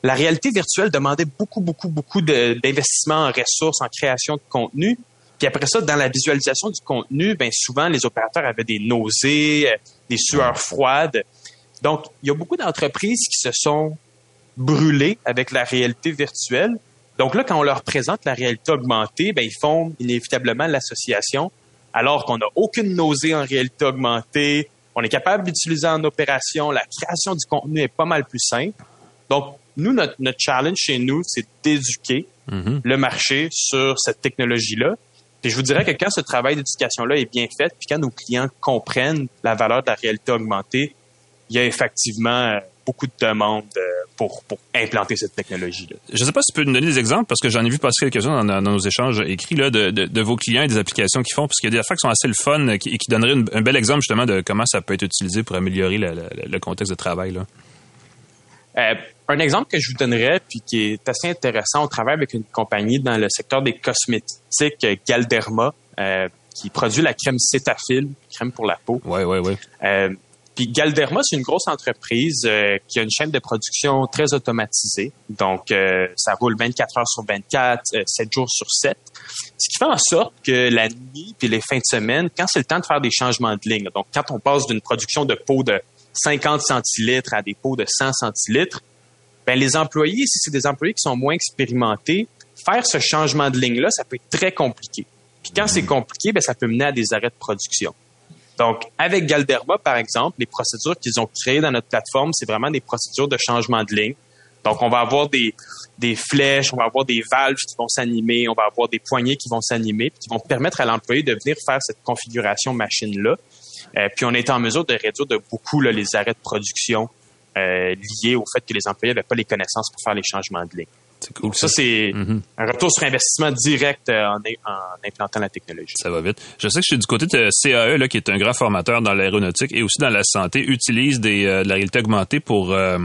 La réalité virtuelle demandait beaucoup, beaucoup, beaucoup d'investissement en ressources, en création de contenu. Puis après ça, dans la visualisation du contenu, ben souvent les opérateurs avaient des nausées, euh, des sueurs froides. Donc, il y a beaucoup d'entreprises qui se sont brûlées avec la réalité virtuelle. Donc là, quand on leur présente la réalité augmentée, ben, ils font inévitablement l'association, alors qu'on n'a aucune nausée en réalité augmentée, on est capable d'utiliser en opération, la création du contenu est pas mal plus simple. Donc, nous, notre, challenge chez nous, c'est d'éduquer mm-hmm. le marché sur cette technologie-là. Et je vous dirais que quand ce travail d'éducation-là est bien fait, puis quand nos clients comprennent la valeur de la réalité augmentée, il y a effectivement euh, beaucoup de demandes euh, pour, pour implanter cette technologie-là. Je ne sais pas si tu peux nous donner des exemples, parce que j'en ai vu passer quelques-uns dans, nos échanges écrits là, de, de, vos clients et des applications qu'ils font, parce qu'il y a des affaires qui sont assez le fun et qui, qui donneraient un bel exemple justement de comment ça peut être utilisé pour améliorer le, contexte de travail. Là. Euh, un exemple que je vous donnerais, puis qui est assez intéressant, on travaille avec une compagnie dans le secteur des cosmétiques, Galderma, qui produit la crème Cetaphil, crème pour la peau. Oui, oui, oui. Puis Galderma, c'est une grosse entreprise euh, qui a une chaîne de production très automatisée. Donc, euh, ça roule 24 heures sur 24, 7 euh, jours sur 7. Ce qui fait en sorte que la nuit puis les fins de semaine, quand c'est le temps de faire des changements de ligne, donc quand on passe d'une production de pots de 50 centilitres à des pots de 100 centilitres, ben les employés, si c'est des employés qui sont moins expérimentés, faire ce changement de ligne-là, ça peut être très compliqué. Puis quand c'est compliqué, ben ça peut mener à des arrêts de production. Donc, avec Galderma, par exemple, les procédures qu'ils ont créées dans notre plateforme, c'est vraiment des procédures de changement de ligne. Donc, on va avoir des, des flèches, on va avoir des valves qui vont s'animer, on va avoir des poignées qui vont s'animer, qui vont permettre à l'employé de venir faire cette configuration machine-là. Euh, puis, on est en mesure de réduire de beaucoup les arrêts de production euh, liés au fait que les employés n'avaient pas les connaissances pour faire les changements de ligne. C'est cool. Ça, c'est mm-hmm. un retour sur investissement direct euh, en, implantant la technologie. Ça va vite. Je sais que je suis du côté de CAE, là, qui est un grand formateur dans l'aéronautique et aussi dans la santé, utilise des, euh, de la réalité augmentée pour euh,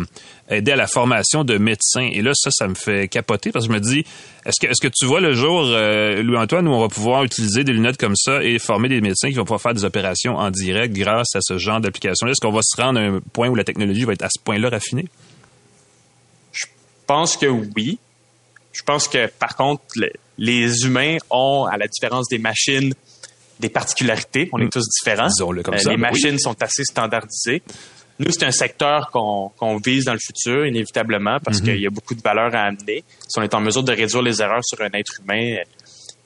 aider à la formation de médecins. Et là, ça, ça me fait capoter parce que je me dis, est-ce que, est-ce que tu vois le jour, Louis-Antoine, où on va pouvoir utiliser des lunettes comme ça et former des médecins qui vont pouvoir faire des opérations en direct grâce à ce genre d'application-là? Est-ce qu'on va se rendre à un point où la technologie va être à ce point-là raffinée? Pense que oui. Je pense que, par contre, les humains ont, à la différence des machines, des particularités. On est mm. tous différents. Comme euh, les machines sont assez standardisées. Nous, c'est un secteur qu'on vise dans le futur, inévitablement, parce mm-hmm. qu'il y a beaucoup de valeur à amener. Si on est en mesure de réduire les erreurs sur un être humain,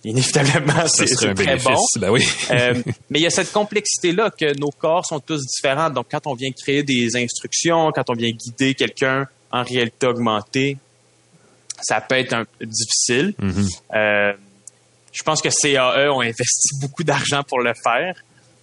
inévitablement, c'est très bon. Ben oui. euh, mais il y a cette complexité-là que nos corps sont tous différents. Donc, quand on vient créer des instructions, quand on vient guider quelqu'un en réalité augmentée, ça peut être un difficile. Mm-hmm. euh, je pense que CAE ont investi beaucoup d'argent pour le faire.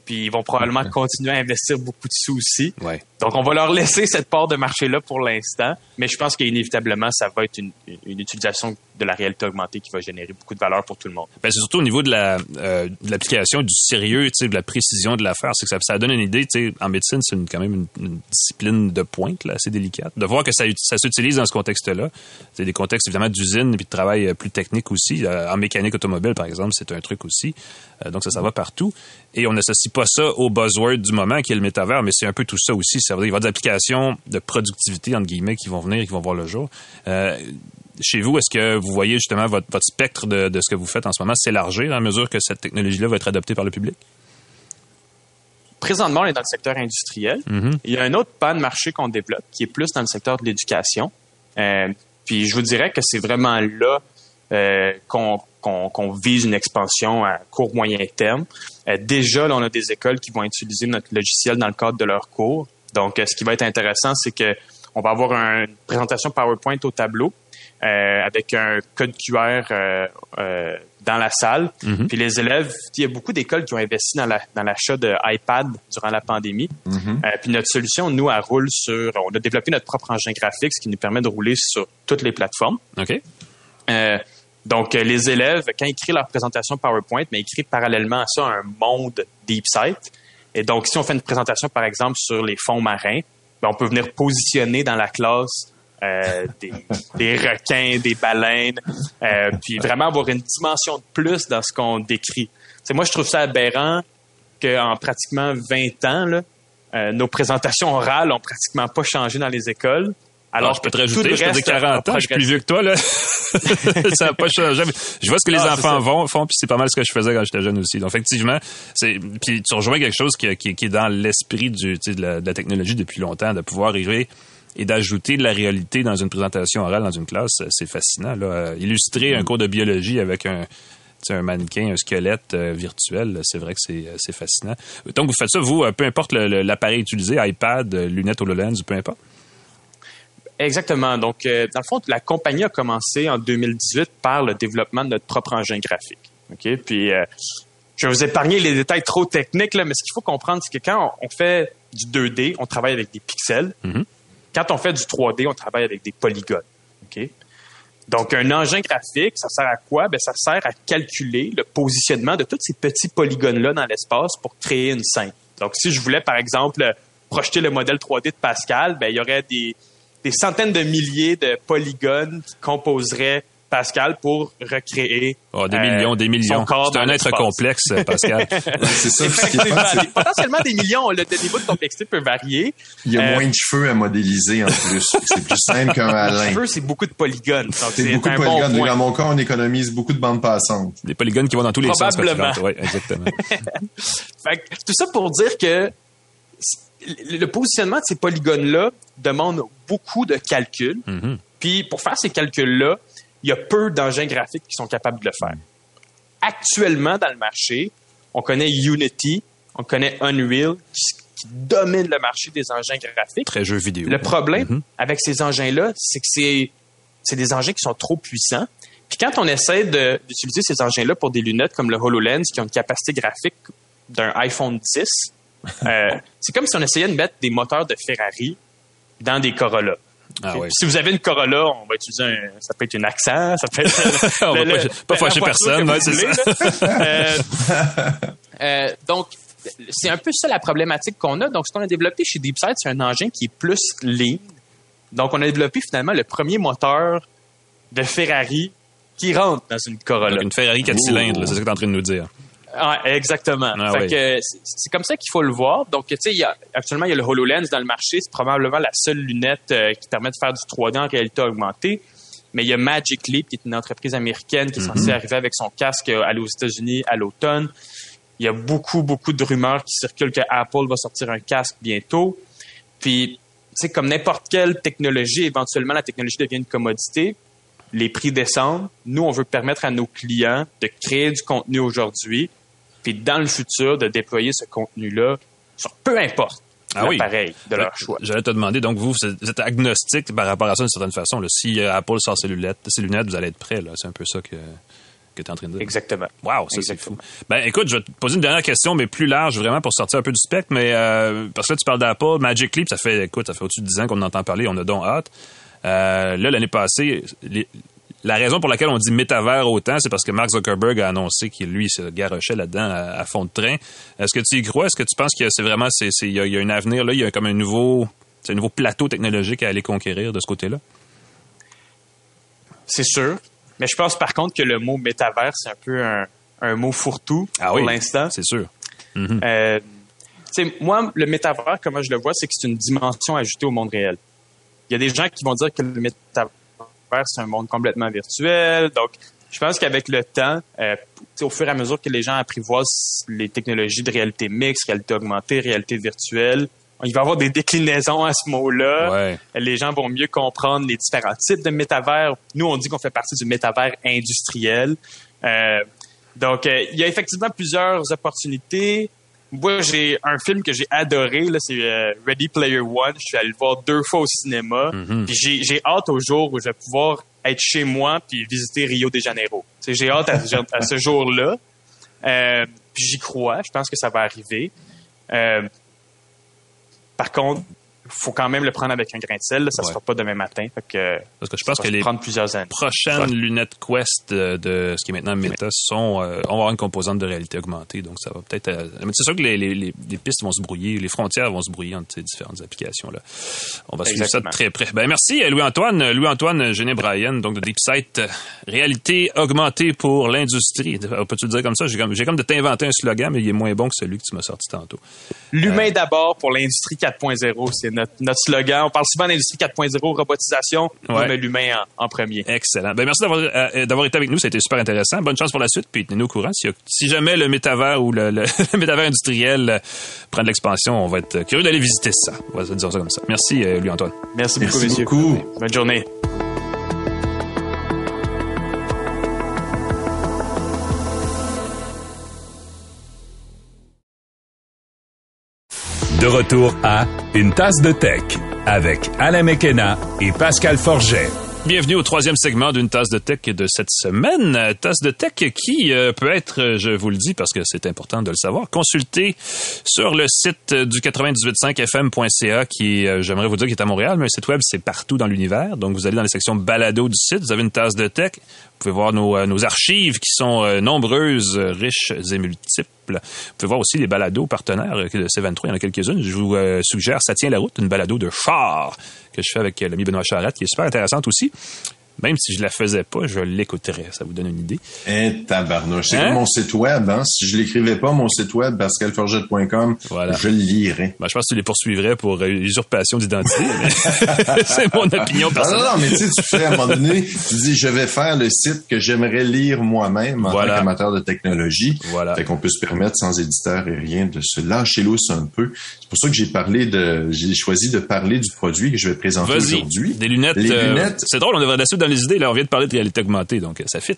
Puis ils vont probablement continuer à investir beaucoup de sous aussi. Ouais. Donc on va leur laisser cette part de marché-là pour l'instant. Mais je pense qu'inévitablement, ça va être une, utilisation de la réalité augmentée qui va générer beaucoup de valeur pour tout le monde. Ben, c'est surtout au niveau de euh, l'application, du sérieux, de la précision de l'affaire. C'est que ça, donne une idée. En médecine, c'est quand même une, discipline de pointe, là, assez délicate. De voir que ça, ça s'utilise dans ce contexte-là. C'est des contextes évidemment d'usine et de travail euh, plus technique aussi. Euh, en mécanique automobile, par exemple, c'est un truc aussi. Donc ça, ça va partout. Et on n'associe pas ça au buzzword du moment qui est le métavers, mais c'est un peu tout ça aussi. Ça veut dire qu'il va y avoir des applications de productivité, entre guillemets, qui vont venir et qui vont voir le jour. Euh, chez vous, est-ce que vous voyez justement votre, votre spectre de, de, ce que vous faites en ce moment s'élargir à mesure que cette technologie-là va être adoptée par le public? Présentement, on est dans le secteur industriel. Mm-hmm. Il y a un autre pan de marché qu'on développe qui est plus dans le secteur de l'éducation. Euh, puis je vous dirais que c'est vraiment là euh, qu'on vise une expansion à court moyen terme. Euh, déjà, là, on a des écoles qui vont utiliser notre logiciel dans le cadre de leurs cours. Donc, euh, ce qui va être intéressant, c'est que on va avoir une présentation PowerPoint au tableau euh, avec un code QR euh, euh, dans la salle. Mm-hmm. Puis les élèves, il y a beaucoup d'écoles qui ont investi dans, la, dans l'achat de iPad durant la pandémie. Mm-hmm. Puis notre solution, nous, elle roule sur... On a développé notre propre engin graphique, ce qui nous permet de rouler sur toutes les plateformes. OK. Donc, les élèves, quand ils créent leur présentation PowerPoint, mais ils créent parallèlement à ça un monde DeepSight. Et donc, si on fait une présentation, par exemple, sur les fonds marins, ben, on peut venir positionner dans la classe euh, des, des, requins, des baleines, euh, puis vraiment avoir une dimension de plus dans ce qu'on décrit. C'est moi, je trouve ça aberrant qu'en pratiquement 20 ans, là, euh, nos présentations orales ont pratiquement pas changé dans les écoles. Alors, je peux te rajouter, je peux 40 ans, je suis plus vieux que toi, là. ça n'a pas changé. Je vois ce que les ah, enfants vont, font, puis c'est pas mal ce que je faisais quand j'étais jeune aussi. Donc, effectivement, c'est, puis tu rejoins quelque chose qui, qui, qui est dans l'esprit du, de la, de la technologie depuis longtemps, de pouvoir arriver et d'ajouter de la réalité dans une présentation orale dans une classe, c'est fascinant. Là. Illustrer un cours de biologie avec un, un mannequin, un squelette euh, virtuel, c'est vrai que c'est fascinant. Donc, vous faites ça, vous, peu importe l'appareil utilisé, iPad, lunettes HoloLens, peu importe? Exactement. Donc, euh, dans le fond, la compagnie a commencé en 2018 par le développement de notre propre engin graphique. OK? Puis, euh, je vais vous épargner les détails trop techniques, là, mais ce qu'il faut comprendre, c'est que quand on fait du 2D, on travaille avec des pixels. Mm-hmm. Quand on fait du 3D, on travaille avec des polygones. OK? Donc, un engin graphique, ça sert à quoi? Ben, ça sert à calculer le positionnement de tous ces petits polygones-là dans l'espace pour créer une scène. Donc, si je voulais, par exemple, projeter le modèle 3D de Pascal, ben, il y aurait des, des centaines de milliers de polygones qui composeraient Pascal pour recréer. Oh, des millions, des millions. C'est un être complexe, Pascal. c'est ça. potentiellement des millions. Le, niveau de complexité peut varier. Il y a moins de cheveux à modéliser en plus. C'est plus simple qu'un Alain. cheveux, c'est beaucoup de polygones. C'est beaucoup de polygones. dans mon cas, on économise beaucoup de bandes passantes. Des polygones qui vont dans tous les sens. Probablement. Oui, exactement. tout ça pour dire que le positionnement de ces polygones-là demande beaucoup de calculs. Mm-hmm. Puis pour faire ces calculs-là, il y a peu d'engins graphiques qui sont capables de le faire. Actuellement, dans le marché, on connaît Unity, on connaît Unreal, qui, domine le marché des engins graphiques. Très jeu vidéo. Le problème Mm-hmm. avec ces engins-là, c'est que c'est, des engins qui sont trop puissants. Puis quand on essaie d'utiliser ces engins-là pour des lunettes comme le HoloLens, qui ont une capacité graphique d'un iPhone 10, euh, c'est comme si on essayait de mettre des moteurs de Ferrari dans des Corolla. Ah oui. Si vous avez une Corolla, on va utiliser un, ça peut être une accent, ça peut être On va le- pas- le- pas fâcher personne, c'est là. Euh, euh, donc, c'est un peu ça la problématique qu'on a. Donc, ce qu'on a développé chez DeepSight, c'est un engin qui est plus lean. Donc, on a développé finalement le premier moteur de Ferrari qui rentre dans une Corolla. Donc, une Ferrari 4 Oh. cylindres, c'est ce que tu es en train de nous dire. Exactement. Ah c'est comme ça qu'il faut le voir. Donc, tu sais, actuellement, il y a le HoloLens dans le marché. C'est probablement la seule lunette euh, qui permet de faire du 3D en réalité augmentée. Mais il y a Magic Leap, qui est une entreprise américaine qui est censée mhm. arriver avec son casque euh, aller aux États-Unis à l'automne. Il y a beaucoup, beaucoup de rumeurs qui circulent que Apple va sortir un casque bientôt. Puis, sais, comme n'importe quelle technologie, éventuellement, la technologie devient une commodité les prix descendent. Nous, on veut permettre à nos clients de créer du contenu aujourd'hui, puis dans le futur, de déployer ce contenu-là sur peu importe ah l'appareil de leur choix. J'allais te demander, donc vous, vous êtes agnostique par rapport à ça d'une certaine façon. Si euh, Apple sort ses lunettes, ses lunettes, vous allez être prêt. C'est un peu ça que, que tu es en train de dire. Exactement. Wow, ça c'est fou. Ben écoute, je vais te poser une dernière question, mais plus large, vraiment, pour sortir un peu du spectre. Mais euh, parce que là, tu parles d'Apple, Magic Leap, ça fait, écoute, ça fait au-dessus de 10 ans qu'on entend parler, on a donc hâte. Euh, là, l'année passée, la raison pour laquelle on dit métavers autant, c'est parce que Mark Zuckerberg a annoncé qu'il, lui, se garochait là-dedans à, fond de train. Est-ce que tu y crois? Est-ce que tu penses que c'est vraiment, c'est, il y, a un avenir là, il y a comme un nouveau, un nouveau plateau technologique à aller conquérir de ce côté-là? C'est sûr. Mais je pense par contre que le mot métavers, c'est un peu un, mot fourre-tout ah pour l'instant. C'est sûr. Mm-hmm. Euh, moi, le métavers, comment je le vois, c'est que c'est une dimension ajoutée au monde réel. Il y a des gens qui vont dire que le métavers, c'est un monde complètement virtuel. Donc, je pense qu'avec le temps, euh, au fur et à mesure que les gens apprivoisent les technologies de réalité mixte, réalité augmentée, réalité virtuelle, il va y avoir des déclinaisons à ce mot-là. Les gens vont mieux comprendre les différents types de métavers. Nous, on dit qu'on fait partie du métavers industriel. Euh, donc, euh, il y a effectivement plusieurs opportunités. Moi, j'ai un film que j'ai adoré, là, c'est euh, Ready Player One. Je suis allé le voir deux fois au cinéma. Mhm. Puis j'ai hâte au jour où je vais pouvoir être chez moi puis visiter Rio de Janeiro. J'ai hâte à, ce jour-là. Euh, puis j'y crois. Je pense que ça va arriver. Euh, par contre, faut quand même le prendre avec un grain de sel. Ça ne sera pas demain matin. que, Parce que je pense que les prochaines lunettes Quest de, ce qui est maintenant Meta sont, euh, on va avoir une composante de réalité augmentée. Donc, ça va peut-être. Euh, mais c'est sûr que les, les, les, pistes vont se brouiller, les frontières vont se brouiller entre ces différentes applications-là. On va suivre ça de très près. Ben, merci, Louis-Antoine. Louis-Antoine Géné Bryan, donc de DeepSight, réalité augmentée pour l'industrie. Peux-tu le dire comme ça? J'ai comme, comme de t'inventer un slogan, mais il est moins bon que celui que tu m'as sorti tantôt. L'humain d'abord pour l'industrie 4.0, c'est notre, slogan. On parle souvent d'industrie 4.0, robotisation. On met l'humain en, premier. Excellent. Ben, merci euh, d'avoir été avec nous. C'était super intéressant. Bonne chance pour la suite. Puis tenez-nous au courant. Si, jamais le métavers ou le, métavers industriel euh, prend de l'expansion, on va être curieux d'aller visiter ça. On va dire ça comme ça. Merci, euh, Louis-Antoine. Merci beaucoup, merci beaucoup. Bonne journée. De retour à Une tasse de tech avec Alain Mekena et Pascal Forget. Bienvenue au troisième segment d'une tasse de tech de cette semaine. Tasse de tech qui euh, peut être, je vous le dis parce que c'est important de le savoir, consultée sur le site du 985fm.ca qui, euh, j'aimerais vous dire, qui est à Montréal, mais un site web, c'est partout dans l'univers. Donc, vous allez dans les sections balado du site, vous avez une tasse de tech. Vous pouvez voir nos, euh, archives qui sont nombreuses, riches et multiples. Vous pouvez voir aussi les balados partenaires de C23. Il y en a quelques-unes. Je vous euh, suggère Ça tient la route, une balado de char que je fais avec euh, l'ami Benoît Charette, qui est super intéressante aussi. Même si je la faisais pas, je l'écouterais. Ça vous donne une idée. Eh, tabarnouche. C'est hein? mon site web, hein? Si je l'écrivais pas, mon site web, pascalforget.com, je le lirais. Ben, je pense que tu les poursuivrais pour euh, usurpation d'identité. c'est mon opinion personnelle. Non, non, mais tu sais, tu fais à un moment donné, tu dis, je vais faire le site que j'aimerais lire moi-même en tant qu'amateur de technologie. Voilà. Fait qu'on peut se permettre, sans éditeur et rien, de se lâcher l'os un peu. C'est pour ça que j'ai parlé de, j'ai choisi de parler du produit que je vais présenter aujourd'hui. Des lunettes. Les euh, lunettes. C'est drôle, on devrait les idées. Là, on vient de parler de réalité augmentée, donc ça fit.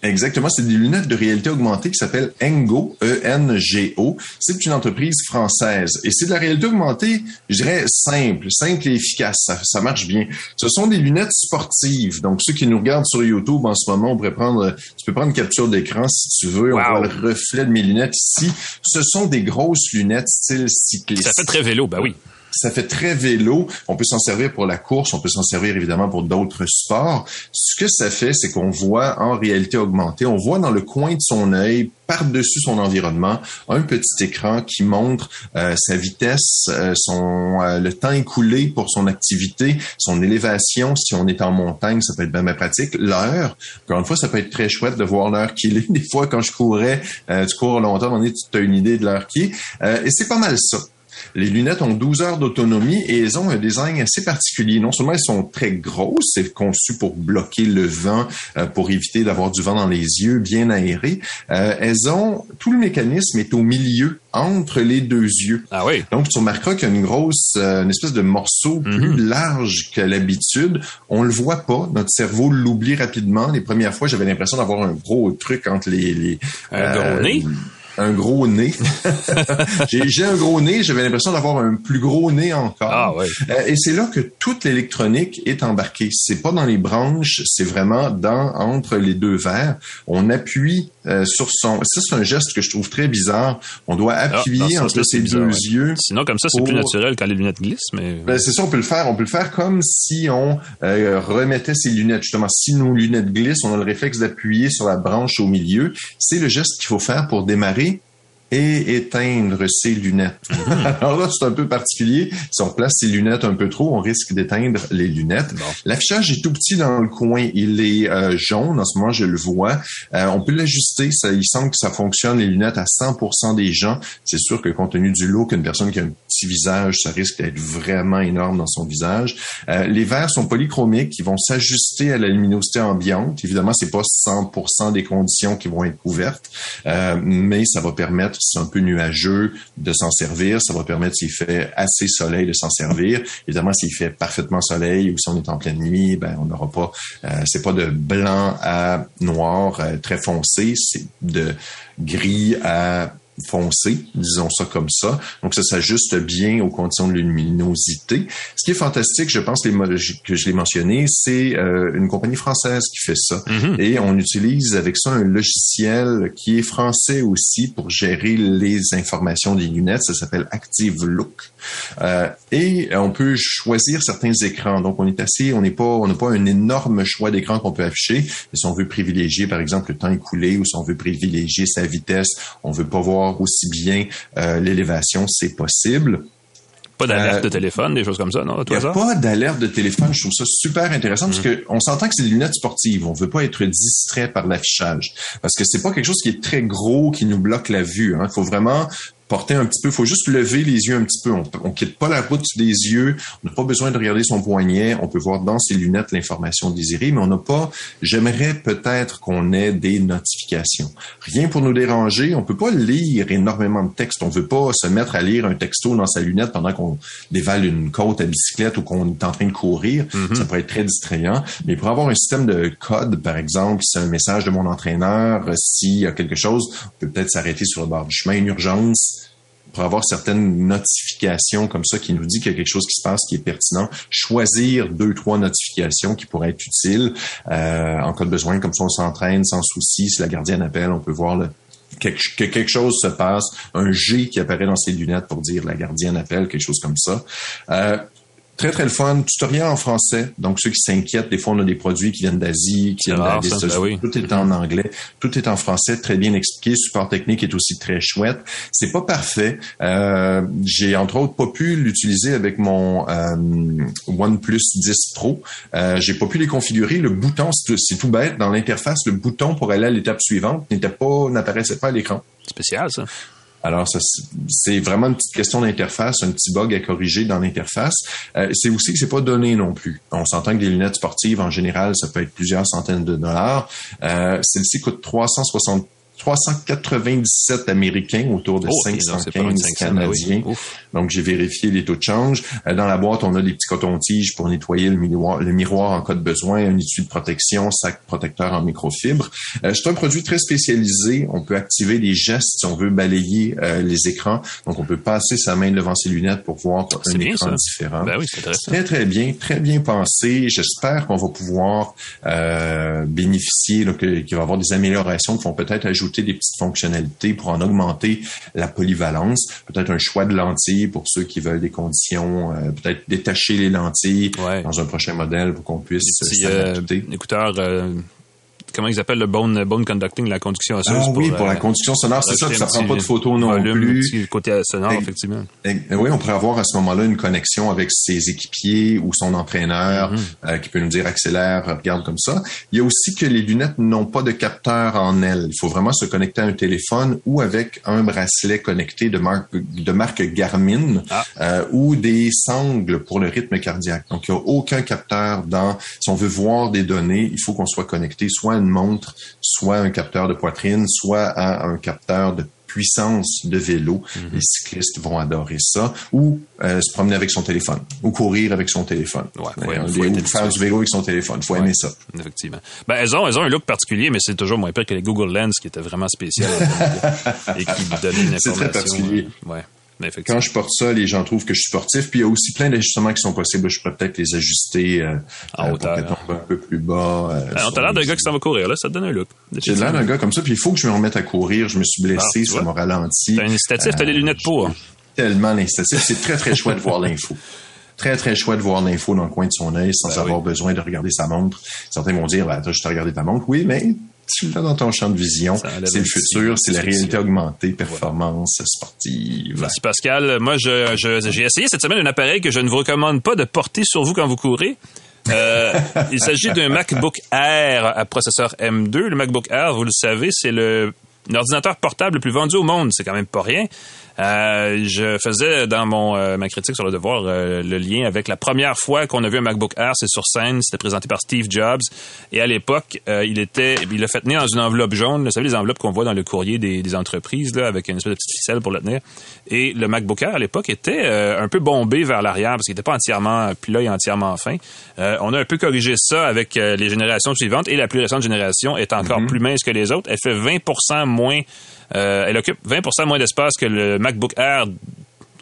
Exactement, c'est des lunettes de réalité augmentée qui s'appellent Engo, E-N-G-O. C'est une entreprise française et c'est de la réalité augmentée, je dirais simple, simple et efficace. Ça, marche bien. Ce sont des lunettes sportives. Donc ceux qui nous regardent sur YouTube en ce moment, on pourrait prendre, tu peux prendre une capture d'écran si tu veux. On voit le reflet de mes lunettes ici. Ce sont des grosses lunettes style cycliste. Ça fait très vélo, bah oui. Ça fait très vélo. On peut s'en servir pour la course, on peut s'en servir évidemment pour d'autres sports. Ce que ça fait, c'est qu'on voit en réalité augmentée, on voit dans le coin de son œil, par-dessus son environnement, un petit écran qui montre euh, sa vitesse, euh, son euh, le temps écoulé pour son activité, son élévation. Si on est en montagne, ça peut être bien, pratique. L'heure, encore une fois, ça peut être très chouette de voir l'heure qu'il est. Des fois, quand je courais, tu cours longtemps, tu as une idée de l'heure qui est. et c'est pas mal ça. Les lunettes ont 12 heures d'autonomie et elles ont un design assez particulier. Non seulement elles sont très grosses, c'est conçu pour bloquer le vent, euh, pour éviter d'avoir du vent dans les yeux, bien aéré. Euh, elles ont tout le mécanisme est au milieu entre les deux yeux. Ah oui. Donc tu remarqueras qu'il y a une grosse, euh, une espèce de morceau plus mhm. large que l'habitude. On le voit pas. Notre cerveau l'oublie rapidement. Les premières fois, j'avais l'impression d'avoir un gros truc entre les, les un gros nez un gros nez. j'ai un gros nez, j'avais l'impression d'avoir un plus gros nez encore. Ah. Euh, et c'est là que toute l'électronique est embarquée. C'est pas dans les branches, c'est vraiment dans entre les deux verres. On appuie euh, sur son. Ça c'est un geste que je trouve très bizarre. On doit ah, appuyer entre ses deux yeux. Sinon comme ça c'est plus naturel quand les lunettes glissent. Mais ben, c'est ça, on peut le faire. On peut le faire comme si on euh, remettait ses lunettes. Justement, si nos lunettes glissent, on a le réflexe d'appuyer sur la branche au milieu. C'est le geste qu'il faut faire pour démarrer et éteindre ses lunettes. Mhm. Alors là, c'est un peu particulier. Si on place ses lunettes un peu trop, on risque d'éteindre les lunettes. L'affichage est tout petit dans le coin. Il est euh, jaune. En ce moment, je le vois. Euh, on peut l'ajuster. Ça, il semble que ça fonctionne, les lunettes, à 100% des gens. C'est sûr que compte tenu du look, une personne qui a un petit visage, ça risque d'être vraiment énorme dans son visage. Euh, les verres sont polychromiques. Ils vont s'ajuster à la luminosité ambiante. Évidemment, c'est pas 100% des conditions qui vont être couvertes, mais ça va permettre c'est un peu nuageux, de s'en servir. Ça va permettre, s'il fait assez soleil, de s'en servir. Évidemment, s'il fait parfaitement soleil ou si on est en pleine nuit, ben on n'aura pas. Euh, c'est pas de blanc à noir euh, très foncé, c'est de gris à foncé, disons ça comme ça. Donc ça s'ajuste bien aux conditions de luminosité. Ce qui est fantastique, je pense que je l'ai mentionné, c'est euh, une compagnie française qui fait ça. Mm-hmm. Et on utilise avec ça un logiciel qui est français aussi pour gérer les informations des lunettes. Ça s'appelle Active Look. Euh, et on peut choisir certains écrans. Donc on est assez, on n'est pas, on n'a pas un énorme choix d'écran qu'on peut afficher. Mais si on veut privilégier, par exemple, le temps écoulé ou si on veut privilégier sa vitesse, on veut pas voir aussi bien euh, l'élévation, c'est possible. Pas d'alerte de euh, téléphone, des choses comme ça, non? Il n'y a pas d'alerte de téléphone. Je trouve ça super intéressant parce mm. qu'on s'entend que c'est des lunettes sportives. On veut pas être distrait par l'affichage parce que c'est pas quelque chose qui est très gros qui nous bloque la vue. Il hein. faut vraiment porter un petit peu, il faut juste lever les yeux un petit peu. On, on quitte pas la route des yeux, on n'a pas besoin de regarder son poignet, on peut voir dans ses lunettes l'information désirée, mais on n'a pas, j'aimerais peut-être qu'on ait des notifications. Rien pour nous déranger, on peut pas lire énormément de texte, on veut pas se mettre à lire un texto dans sa lunette pendant qu'on dévale une côte à bicyclette ou qu'on est en train de courir, mm-hmm. ça pourrait être très distrayant, mais pour avoir un système de code, par exemple, c'est un message de mon entraîneur, s'il y a quelque chose, on peut peut-être s'arrêter sur le bord du chemin, une urgence, pour avoir certaines notifications comme ça qui nous dit qu'il y a quelque chose qui se passe qui est pertinent, choisir deux, trois notifications qui pourraient être utiles euh, en cas de besoin, comme ça on s'entraîne sans souci. Si la gardienne appelle, on peut voir que quelque chose se passe, un G qui apparaît dans ses lunettes pour dire la gardienne appelle, quelque chose comme ça. Euh, Très, très le fun. Tutoriel en français. Donc, ceux qui s'inquiètent, des fois, on a des produits qui viennent d'Asie, qui viennent d'Asie. Ben tout est en anglais. Tout est en français, très bien expliqué. Support technique est aussi très chouette. C'est pas parfait. Euh, j'ai, entre autres, pas pu l'utiliser avec mon euh, OnePlus 10 Pro. Euh, j'ai pas pu les configurer. Le bouton, c'est tout bête. Dans l'interface, le bouton pour aller à l'étape suivante n'était pas, n'apparaissait pas à l'écran. Spécial, ça. Alors, c'est vraiment une petite question d'interface, un petit bug à corriger dans l'interface. Euh, c'est aussi que c'est pas donné non plus. On s'entend que des lunettes sportives, en général, ça peut être plusieurs centaines de dollars. Euh, Celle-ci coûte 360 397 Américains autour de 515 Canadiens. Donc, j'ai vérifié les taux de change. Euh, dans la boîte, on a des petits cotons-tiges pour nettoyer le miroir, le miroir en cas de besoin, un étui de protection, sac protecteur en microfibre. Euh, c'est un produit très spécialisé. On peut activer des gestes si on veut balayer euh, les écrans. Donc, on peut passer sa main devant ses lunettes pour voir un écran différent. Ben oui, très, très bien, très bien pensé. J'espère qu'on va pouvoir bénéficier, qu'il va y avoir des améliorations qui vont peut-être ajouter des petites fonctionnalités pour en augmenter la polyvalence. Peut-être un choix de lentilles pour ceux qui veulent des conditions, euh, peut-être détacher les lentilles dans un prochain modèle pour qu'on puisse s'adapter. écouteurs comment ils appellent le bone, bone conducting, la conduction osseuse. Ah oui, pour, la euh, conduction sonore, c'est ça, ça prend pas de photos non plus. côté sonore, effectivement. oui, on pourrait avoir à ce moment-là une connexion avec ses équipiers ou son entraîneur euh, qui peut nous dire accélère, regarde comme ça. Il y a aussi que les lunettes n'ont pas de capteur en elles. Il faut vraiment se connecter à un téléphone ou avec un bracelet connecté de marque, de marque Garmin ah. euh, ou des sangles pour le rythme cardiaque. Donc, il n'y a aucun capteur dans... Si on veut voir des données, il faut qu'on soit connecté soit une montre, soit un capteur de poitrine, soit à un capteur de puissance de vélo. Mhm. Les cyclistes vont adorer ça. Ou euh, se promener avec son téléphone. Ou courir avec son téléphone. Ouais, ou faire du vélo avec son téléphone. faut aimer ça. Effectivement. Ben, elles, ont, elles ont un look particulier, mais c'est toujours moins pire que les Google Lens qui étaient vraiment spécial et qui donnaient une information. C'est très particulier. Euh, ouais. Quand je porte ça, les gens trouvent que je suis sportif. Puis il y a aussi plein d'ajustements qui sont possibles. Je pourrais peut-être les ajuster euh, en euh, hauteur. un peu plus bas. Euh, ben, T'as l'air d'un gars qui s'en va courir, là. Ça te donne un look. J'ai l'air d'un gars comme ça. Puis il faut que je me remette à courir. Je me suis blessé, ah, ça m'a ralenti. T'as un incitatif, t'as des lunettes pour. Tellement l'incitatif. C'est très, très chouette de voir l'info très, très chouette de voir l'info dans le coin de son œil sans ben avoir besoin de regarder sa montre. Certains vont dire, ben, je t'ai regardé ta montre. Oui, mais tu l'as dans ton champ de vision. C'est le futur, c'est la réalité augmentée, performance sportive. Merci Pascal. Moi, je, j'ai essayé cette semaine un appareil que je ne vous recommande pas de porter sur vous quand vous courez. Euh, il s'agit d'un MacBook Air à processeur M2. Le MacBook Air, vous le savez, c'est le l'ordinateur portable le plus vendu au monde. C'est quand même pas rien. Euh, je faisais dans mon euh, ma critique sur le devoir euh, le lien avec la première fois qu'on a vu un MacBook Air, c'est sur scène, c'était présenté par Steve Jobs. Et à l'époque, il était il l'a fait tenir dans une enveloppe jaune, vous savez les enveloppes qu'on voit dans le courrier des, des, entreprises là avec une espèce de petite ficelle pour le tenir. Et le MacBook Air à l'époque était un peu bombé vers l'arrière parce qu'il n'était pas entièrement puis là il est entièrement fin. on a un peu corrigé ça avec les générations suivantes. Et la plus récente génération est encore mm-hmm. plus mince que les autres, elle fait 20% moins euh, elle occupe 20% moins d'espace que le MacBook Air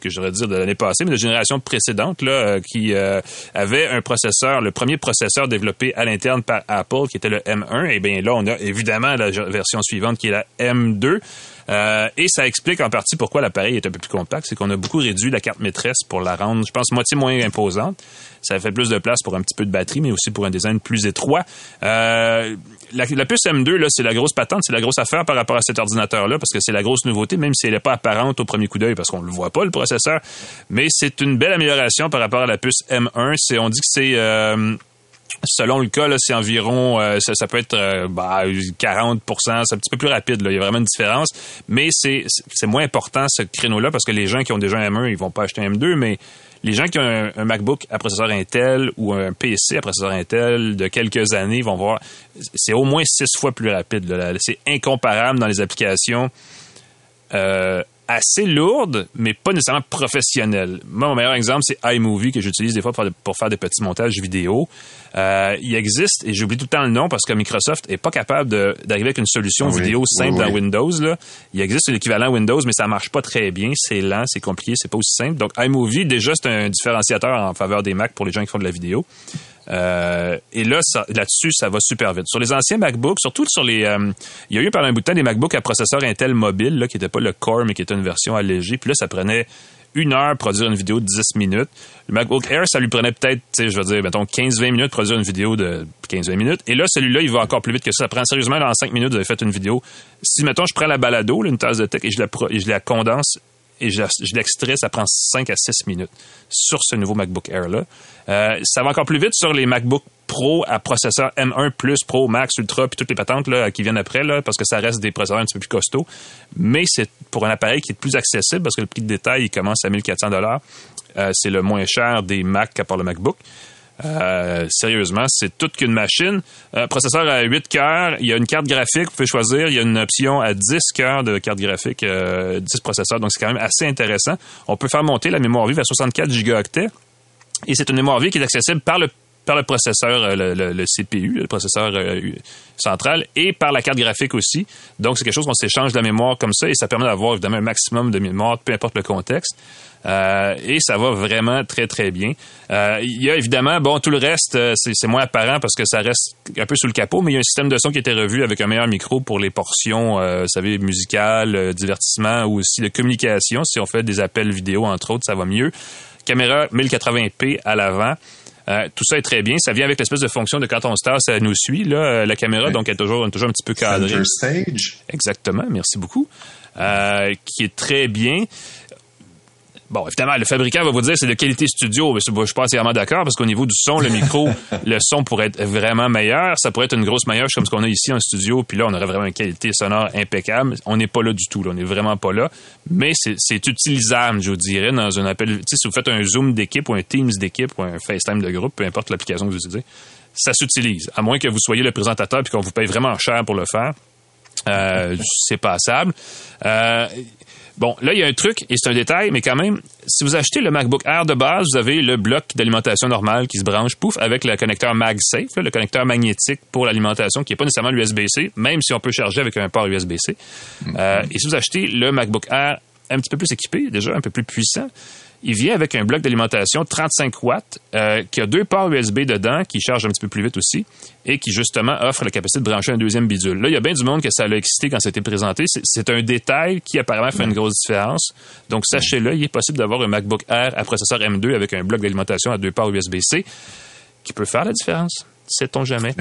que je dire de l'année passée, mais de génération précédente, là, euh, qui euh, avait un processeur, le premier processeur développé à l'interne par Apple, qui était le M1. Et bien là, on a évidemment la version suivante qui est la M2. Euh, et ça explique en partie pourquoi l'appareil est un peu plus compact. C'est qu'on a beaucoup réduit la carte maîtresse pour la rendre, je pense, moitié moins imposante. Ça fait plus de place pour un petit peu de batterie, mais aussi pour un design plus étroit. Euh, la, puce M2, là, c'est la grosse patente, c'est la grosse affaire par rapport à cet ordinateur-là, parce que c'est la grosse nouveauté, même si elle n'est pas apparente au premier coup d'œil, parce qu'on ne le voit pas, le processeur. Mais c'est une belle amélioration par rapport à la puce M1. C'est, on dit que c'est... Euh, Selon le cas, c'est environ, euh, ça, peut être euh, bah, 40% c'est un petit peu plus rapide. Là. Il y a vraiment une différence. Mais c'est moins important ce créneau-là parce que les gens qui ont déjà un M1, ils vont pas acheter un M2, mais les gens qui ont un, MacBook à processeur Intel ou un PC à processeur Intel de quelques années vont voir, c'est au moins six fois plus rapide. C'est incomparable dans les applications. Euh, assez lourde, mais pas nécessairement professionnelle. Moi, mon meilleur exemple, c'est iMovie que j'utilise des fois pour, faire des petits montages vidéo. Euh, il existe, et j'oublie tout le temps le nom parce que Microsoft est pas capable d'arriver avec une solution vidéo simple dans Windows. Là. Il existe l'équivalent Windows, mais ça marche pas très bien. C'est lent, c'est compliqué, c'est pas aussi simple. Donc iMovie, déjà, c'est un différenciateur en faveur des Mac pour les gens qui font de la vidéo. Euh, et là, là-dessus, ça va super vite. Sur les anciens MacBooks, surtout sur les... Euh, il y a eu pendant un bout de temps des MacBooks à processeur Intel mobile, là, qui n'était pas le Core, mais qui était une version allégée. Puis là, ça prenait une heure produire une vidéo de 10 minutes. Le MacBook Air, ça lui prenait peut-être, je veux dire, mettons, 15-20 minutes produire une vidéo de 15-20 minutes. Et là, celui-là, il va encore plus vite que ça. Ça prend sérieusement, dans 5 minutes, vous avez fait une vidéo. Si, mettons, je prends la balado, une tasse de tech, et je la, et je la condense et je, l'extrais, ça prend 5 à 6 minutes sur ce nouveau MacBook Air-là. Euh, ça va encore plus vite sur les MacBook Pro à processeur M1 Plus, Pro, Max, Ultra, puis toutes les patentes là, qui viennent après, là, parce que ça reste des processeurs un petit peu plus costauds. Mais c'est pour un appareil qui est plus accessible, parce que le prix de détail, il commence à 1400 dollars. Euh, c'est le moins cher des Mac à part le MacBook. Euh, sérieusement, c'est toute qu'une machine. Euh, processeur à 8 cœurs, il y a une carte graphique, vous pouvez choisir, il y a une option à 10 cœurs de carte graphique, 10 euh, processeurs, donc c'est quand même assez intéressant. On peut faire monter la mémoire vive à 64 gigaoctets et c'est une mémoire vive qui est accessible par le par le processeur, le, le, CPU, le processeur central, et par la carte graphique aussi. Donc, c'est quelque chose qu'on s'échange de la mémoire comme ça, et ça permet d'avoir évidemment un maximum de mémoire, peu importe le contexte. Euh, et ça va vraiment très, très bien. Euh, il y a évidemment, bon, tout le reste, euh, c'est moins apparent parce que ça reste un peu sous le capot, mais il y a un système de son qui a été revu avec un meilleur micro pour les portions, vous savez, musicales, divertissement ou aussi de communication. Si on fait des appels vidéo, entre autres, ça va mieux. Caméra 1080p à l'avant. Tout ça est très bien. Ça vient avec l'espèce de fonction de quand on star, ça nous suit. Là, la caméra, donc, est toujours, toujours un petit peu cadrée. Center stage. Exactement. Merci beaucoup. qui est très bien. Bon, évidemment, le fabricant va vous dire c'est de qualité studio, mais je suis pas entièrement d'accord parce qu'au niveau du son, le micro, le son pourrait être vraiment meilleur. Ça pourrait être une grosse meilleure comme ce qu'on a ici en studio, puis là, on aurait vraiment une qualité sonore impeccable. On n'est pas là du tout, là. on n'est vraiment pas là. Mais c'est utilisable, je vous dirais, dans un appel. Tu sais, si vous faites un Zoom d'équipe ou un Teams d'équipe ou un FaceTime de groupe, peu importe l'application que vous utilisez, ça s'utilise. À moins que vous soyez le présentateur puis qu'on vous paye vraiment cher pour le faire. Euh, c'est passable. Euh, Bon, là, il y a un truc, et c'est un détail, mais quand même, si vous achetez le MacBook Air de base, vous avez le bloc d'alimentation normal qui se branche, pouf, avec le connecteur MagSafe, le connecteur magnétique pour l'alimentation, qui n'est pas nécessairement l'USB-C, même si on peut charger avec un port USB-C. Euh, et si vous achetez le MacBook Air un petit peu plus équipé, déjà un peu plus puissant, il vient avec un bloc d'alimentation 35 watts euh, qui a deux ports USB dedans qui charge un petit peu plus vite aussi et qui justement offre la capacité de brancher un deuxième bidule. Là, il y a bien du monde que ça l'a excité quand c'était présenté. C'est un détail qui apparemment fait une grosse différence. Donc sachez-le, il est possible d'avoir un MacBook Air à processeur M2 avec un bloc d'alimentation à deux ports USB-C qui peut faire la différence. Sait-on jamais?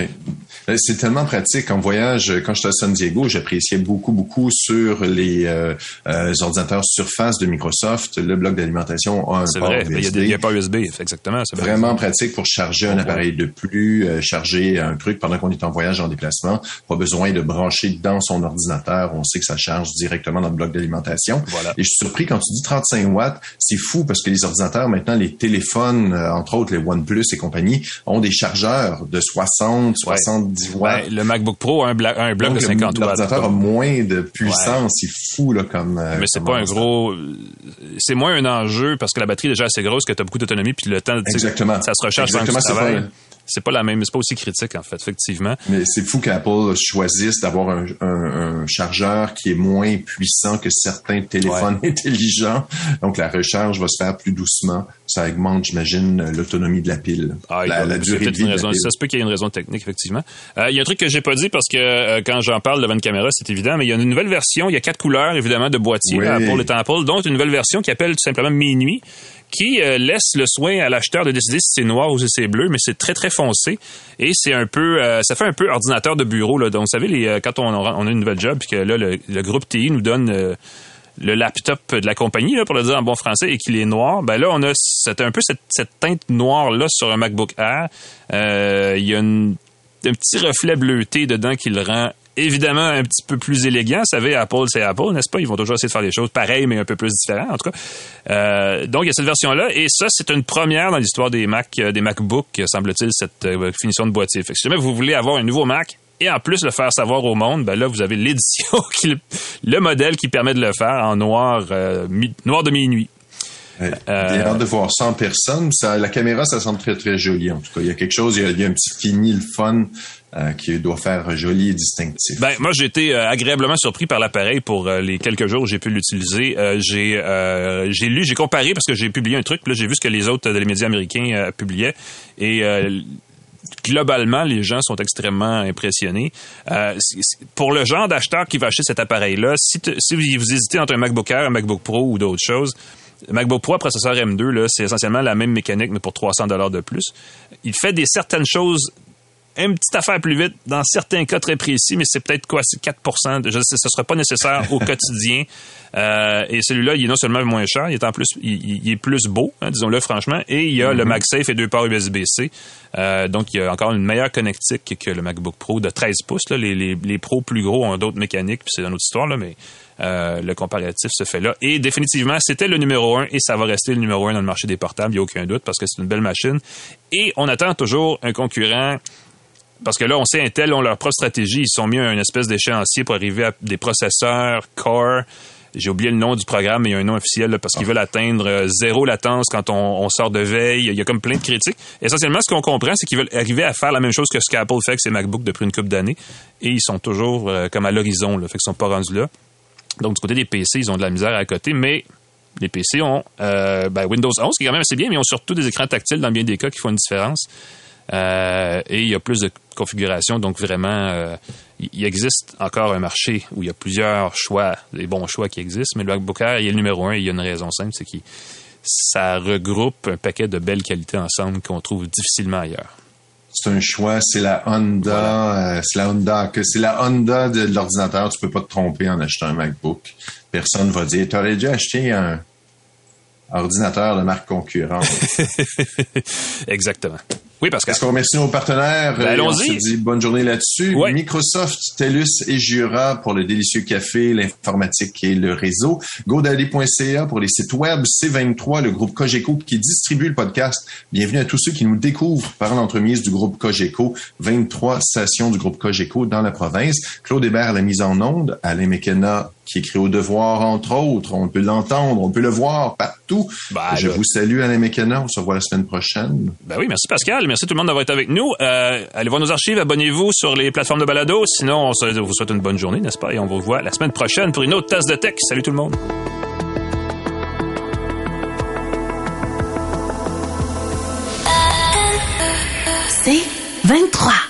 Euh, c'est tellement pratique. En voyage, quand j'étais à San Diego, j'appréciais beaucoup, beaucoup sur les euh, euh, ordinateurs Surface de Microsoft, le bloc d'alimentation a un port vrai. USB. Il y a, pas USB, exactement. C'est vraiment pratique pour charger un appareil de plus, charger un truc pendant qu'on est en voyage en déplacement. Pas besoin de brancher dans son ordinateur. On sait que ça charge directement dans le bloc d'alimentation. Voilà. Et je suis surpris quand tu dis 35 watts, c'est fou parce que les ordinateurs maintenant, les téléphones, entre autres les OnePlus et compagnie, ont des chargeurs de 60, 70 watts. le MacBook Pro a un, un bloc de 50 watts. L'ordinateur a moins de puissance. C'est fou, là, comme. Euh, Mais c'est pas un gros. C'est moins un enjeu parce que la batterie est déjà assez grosse que tu as beaucoup d'autonomie puis le temps. Exactement. Ça se recharge Exactement, c'est pas, la même, c'est pas aussi critique en fait, effectivement. Mais c'est fou qu'Apple choisisse d'avoir un, un, chargeur qui est moins puissant que certains téléphones intelligents. Donc la recharge va se faire plus doucement. Ça augmente, j'imagine, l'autonomie de la pile, ah, la, durée de vie. raison, Ça se peut qu'il y ait une raison technique, effectivement. Euh, il y a un truc que j'ai pas dit parce que euh, quand j'en parle devant une caméra, c'est évident, mais il y a une nouvelle version. Il y a quatre couleurs évidemment de boîtier oui. pour le Apple, dont une nouvelle version qui appelle tout simplement Minuit qui euh, laisse le soin à l'acheteur de décider si c'est noir ou si c'est bleu, mais c'est très très foncé et c'est un peu, euh, ça fait un peu ordinateur de bureau là. Donc vous savez, euh, quand on, a une nouvelle job, puis que là le, groupe TI nous donne le laptop de la compagnie, là, pour le dire en bon français, et qu'il est noir, ben là, on a un peu cette, cette teinte noire-là sur un MacBook Air. Il y a un petit reflet bleuté dedans qui le rend évidemment un petit peu plus élégant. Vous savez, Apple, c'est Apple, n'est-ce pas? Ils vont toujours essayer de faire des choses pareilles, mais un peu plus différentes, en tout cas. Euh, donc, il y a cette version-là, et ça, c'est une première dans l'histoire des Mac, euh, des MacBooks, semble-t-il, cette euh, finition de boîtier. Fait que si jamais vous voulez avoir un nouveau Mac, et en plus le faire savoir au monde, ben là, vous avez l'édition, le modèle qui permet de le faire en noir, noir de minuit. J'ai hâte de voir 100 personnes. Ça, la caméra, ça semble très, très joli, en tout cas. Il y a quelque chose, il y a, il y a un petit fini, le fun. Euh, qui doit faire joli et distinctif. Ben moi j'ai été euh, agréablement surpris par l'appareil pour euh, les quelques jours où j'ai pu l'utiliser. j'ai lu, j'ai comparé parce que j'ai publié un truc, là j'ai vu ce que les autres les médias américains publiaient et globalement, les gens sont extrêmement impressionnés. pour le genre d'acheteur qui va acheter cet appareil-là, si, vous hésitez entre un MacBook Air, un MacBook Pro ou d'autres choses, MacBook Pro processeur M2, là, c'est essentiellement la même mécanique, mais pour 300 dollars de plus. Il fait des certaines choses une petite affaire plus vite dans certains cas très précis, mais c'est peut-être quoi, c'est 4 je sais, ce sera pas nécessaire au quotidien. Euh, et celui-là, il est non seulement moins cher, il est en plus, il, est plus beau, hein, disons-le franchement, et il y a le mm-hmm. MagSafe et deux ports USB-C. Euh, donc, il y a encore une meilleure connectique que le MacBook Pro de 13 pouces. Là. Les, les, les pros plus gros ont d'autres mécaniques, puis c'est une autre histoire, là, mais euh, le comparatif se fait là. Et définitivement, c'était le numéro un et ça va rester le numéro un dans le marché des portables, il n'y a aucun doute, parce que c'est une belle machine. Et on attend toujours un concurrent parce que là, on sait Intel ont leur propre stratégie. Ils sont mis à une espèce d'échéancier pour arriver à des processeurs Core J'ai oublié le nom du programme, mais il y a un nom officiel parce qu'ils veulent atteindre euh, zéro latence quand on, sort de veille. Il y a comme plein de critiques. Essentiellement, ce qu'on comprend, c'est qu'ils veulent arriver à faire la même chose que ce qu'Apple fait avec ses MacBooks depuis une couple d'années. Et ils sont toujours euh, comme à l'horizon, fait qu'ils sont pas rendus là. Donc, du côté des PC, ils ont de la misère à côté, mais les PC ont euh, ben, Windows 11, qui est quand même assez bien, mais ils ont surtout des écrans tactiles dans bien des cas qui font une différence. Euh, et il y a plus de configurations, donc vraiment, euh, il existe encore un marché où il y a plusieurs choix, des bons choix qui existent, mais le MacBook Air, il est le numéro un, et il y a une raison simple, c'est que ça regroupe un paquet de belles qualités ensemble qu'on trouve difficilement ailleurs. C'est un choix, c'est la Honda, c'est la Honda, que c'est la Honda de l'ordinateur, tu peux pas te tromper en achetant un MacBook personne va dire, tu aurais déjà acheté un ordinateur de marque concurrente. Exactement. Oui, parce. Est-ce qu'on remercie nos partenaires? Ben, allons-y. On se dit bonne journée là-dessus. Microsoft, TELUS et Jura pour le délicieux café, l'informatique et le réseau. GoDaddy.ca pour les sites web. C23, le groupe Cogeco qui distribue le podcast. Bienvenue à tous ceux qui nous découvrent par l'entremise du groupe Cogeco. 23 stations du groupe Cogeco dans la province. Claude Hébert la mise en onde. Alain McKenna qui écrit au devoir, entre autres. On peut l'entendre, on peut le voir partout. Ben, Je vous salue, Alain McKenna. On se revoit la semaine prochaine. Ben oui, merci Pascal. Merci tout le monde d'avoir été avec nous. Euh, allez voir nos archives, abonnez-vous sur les plateformes de balado. Sinon, on vous souhaite une bonne journée, n'est-ce pas? Et on vous revoit la semaine prochaine pour une autre tasse de tech. Salut tout le monde. C'est 23.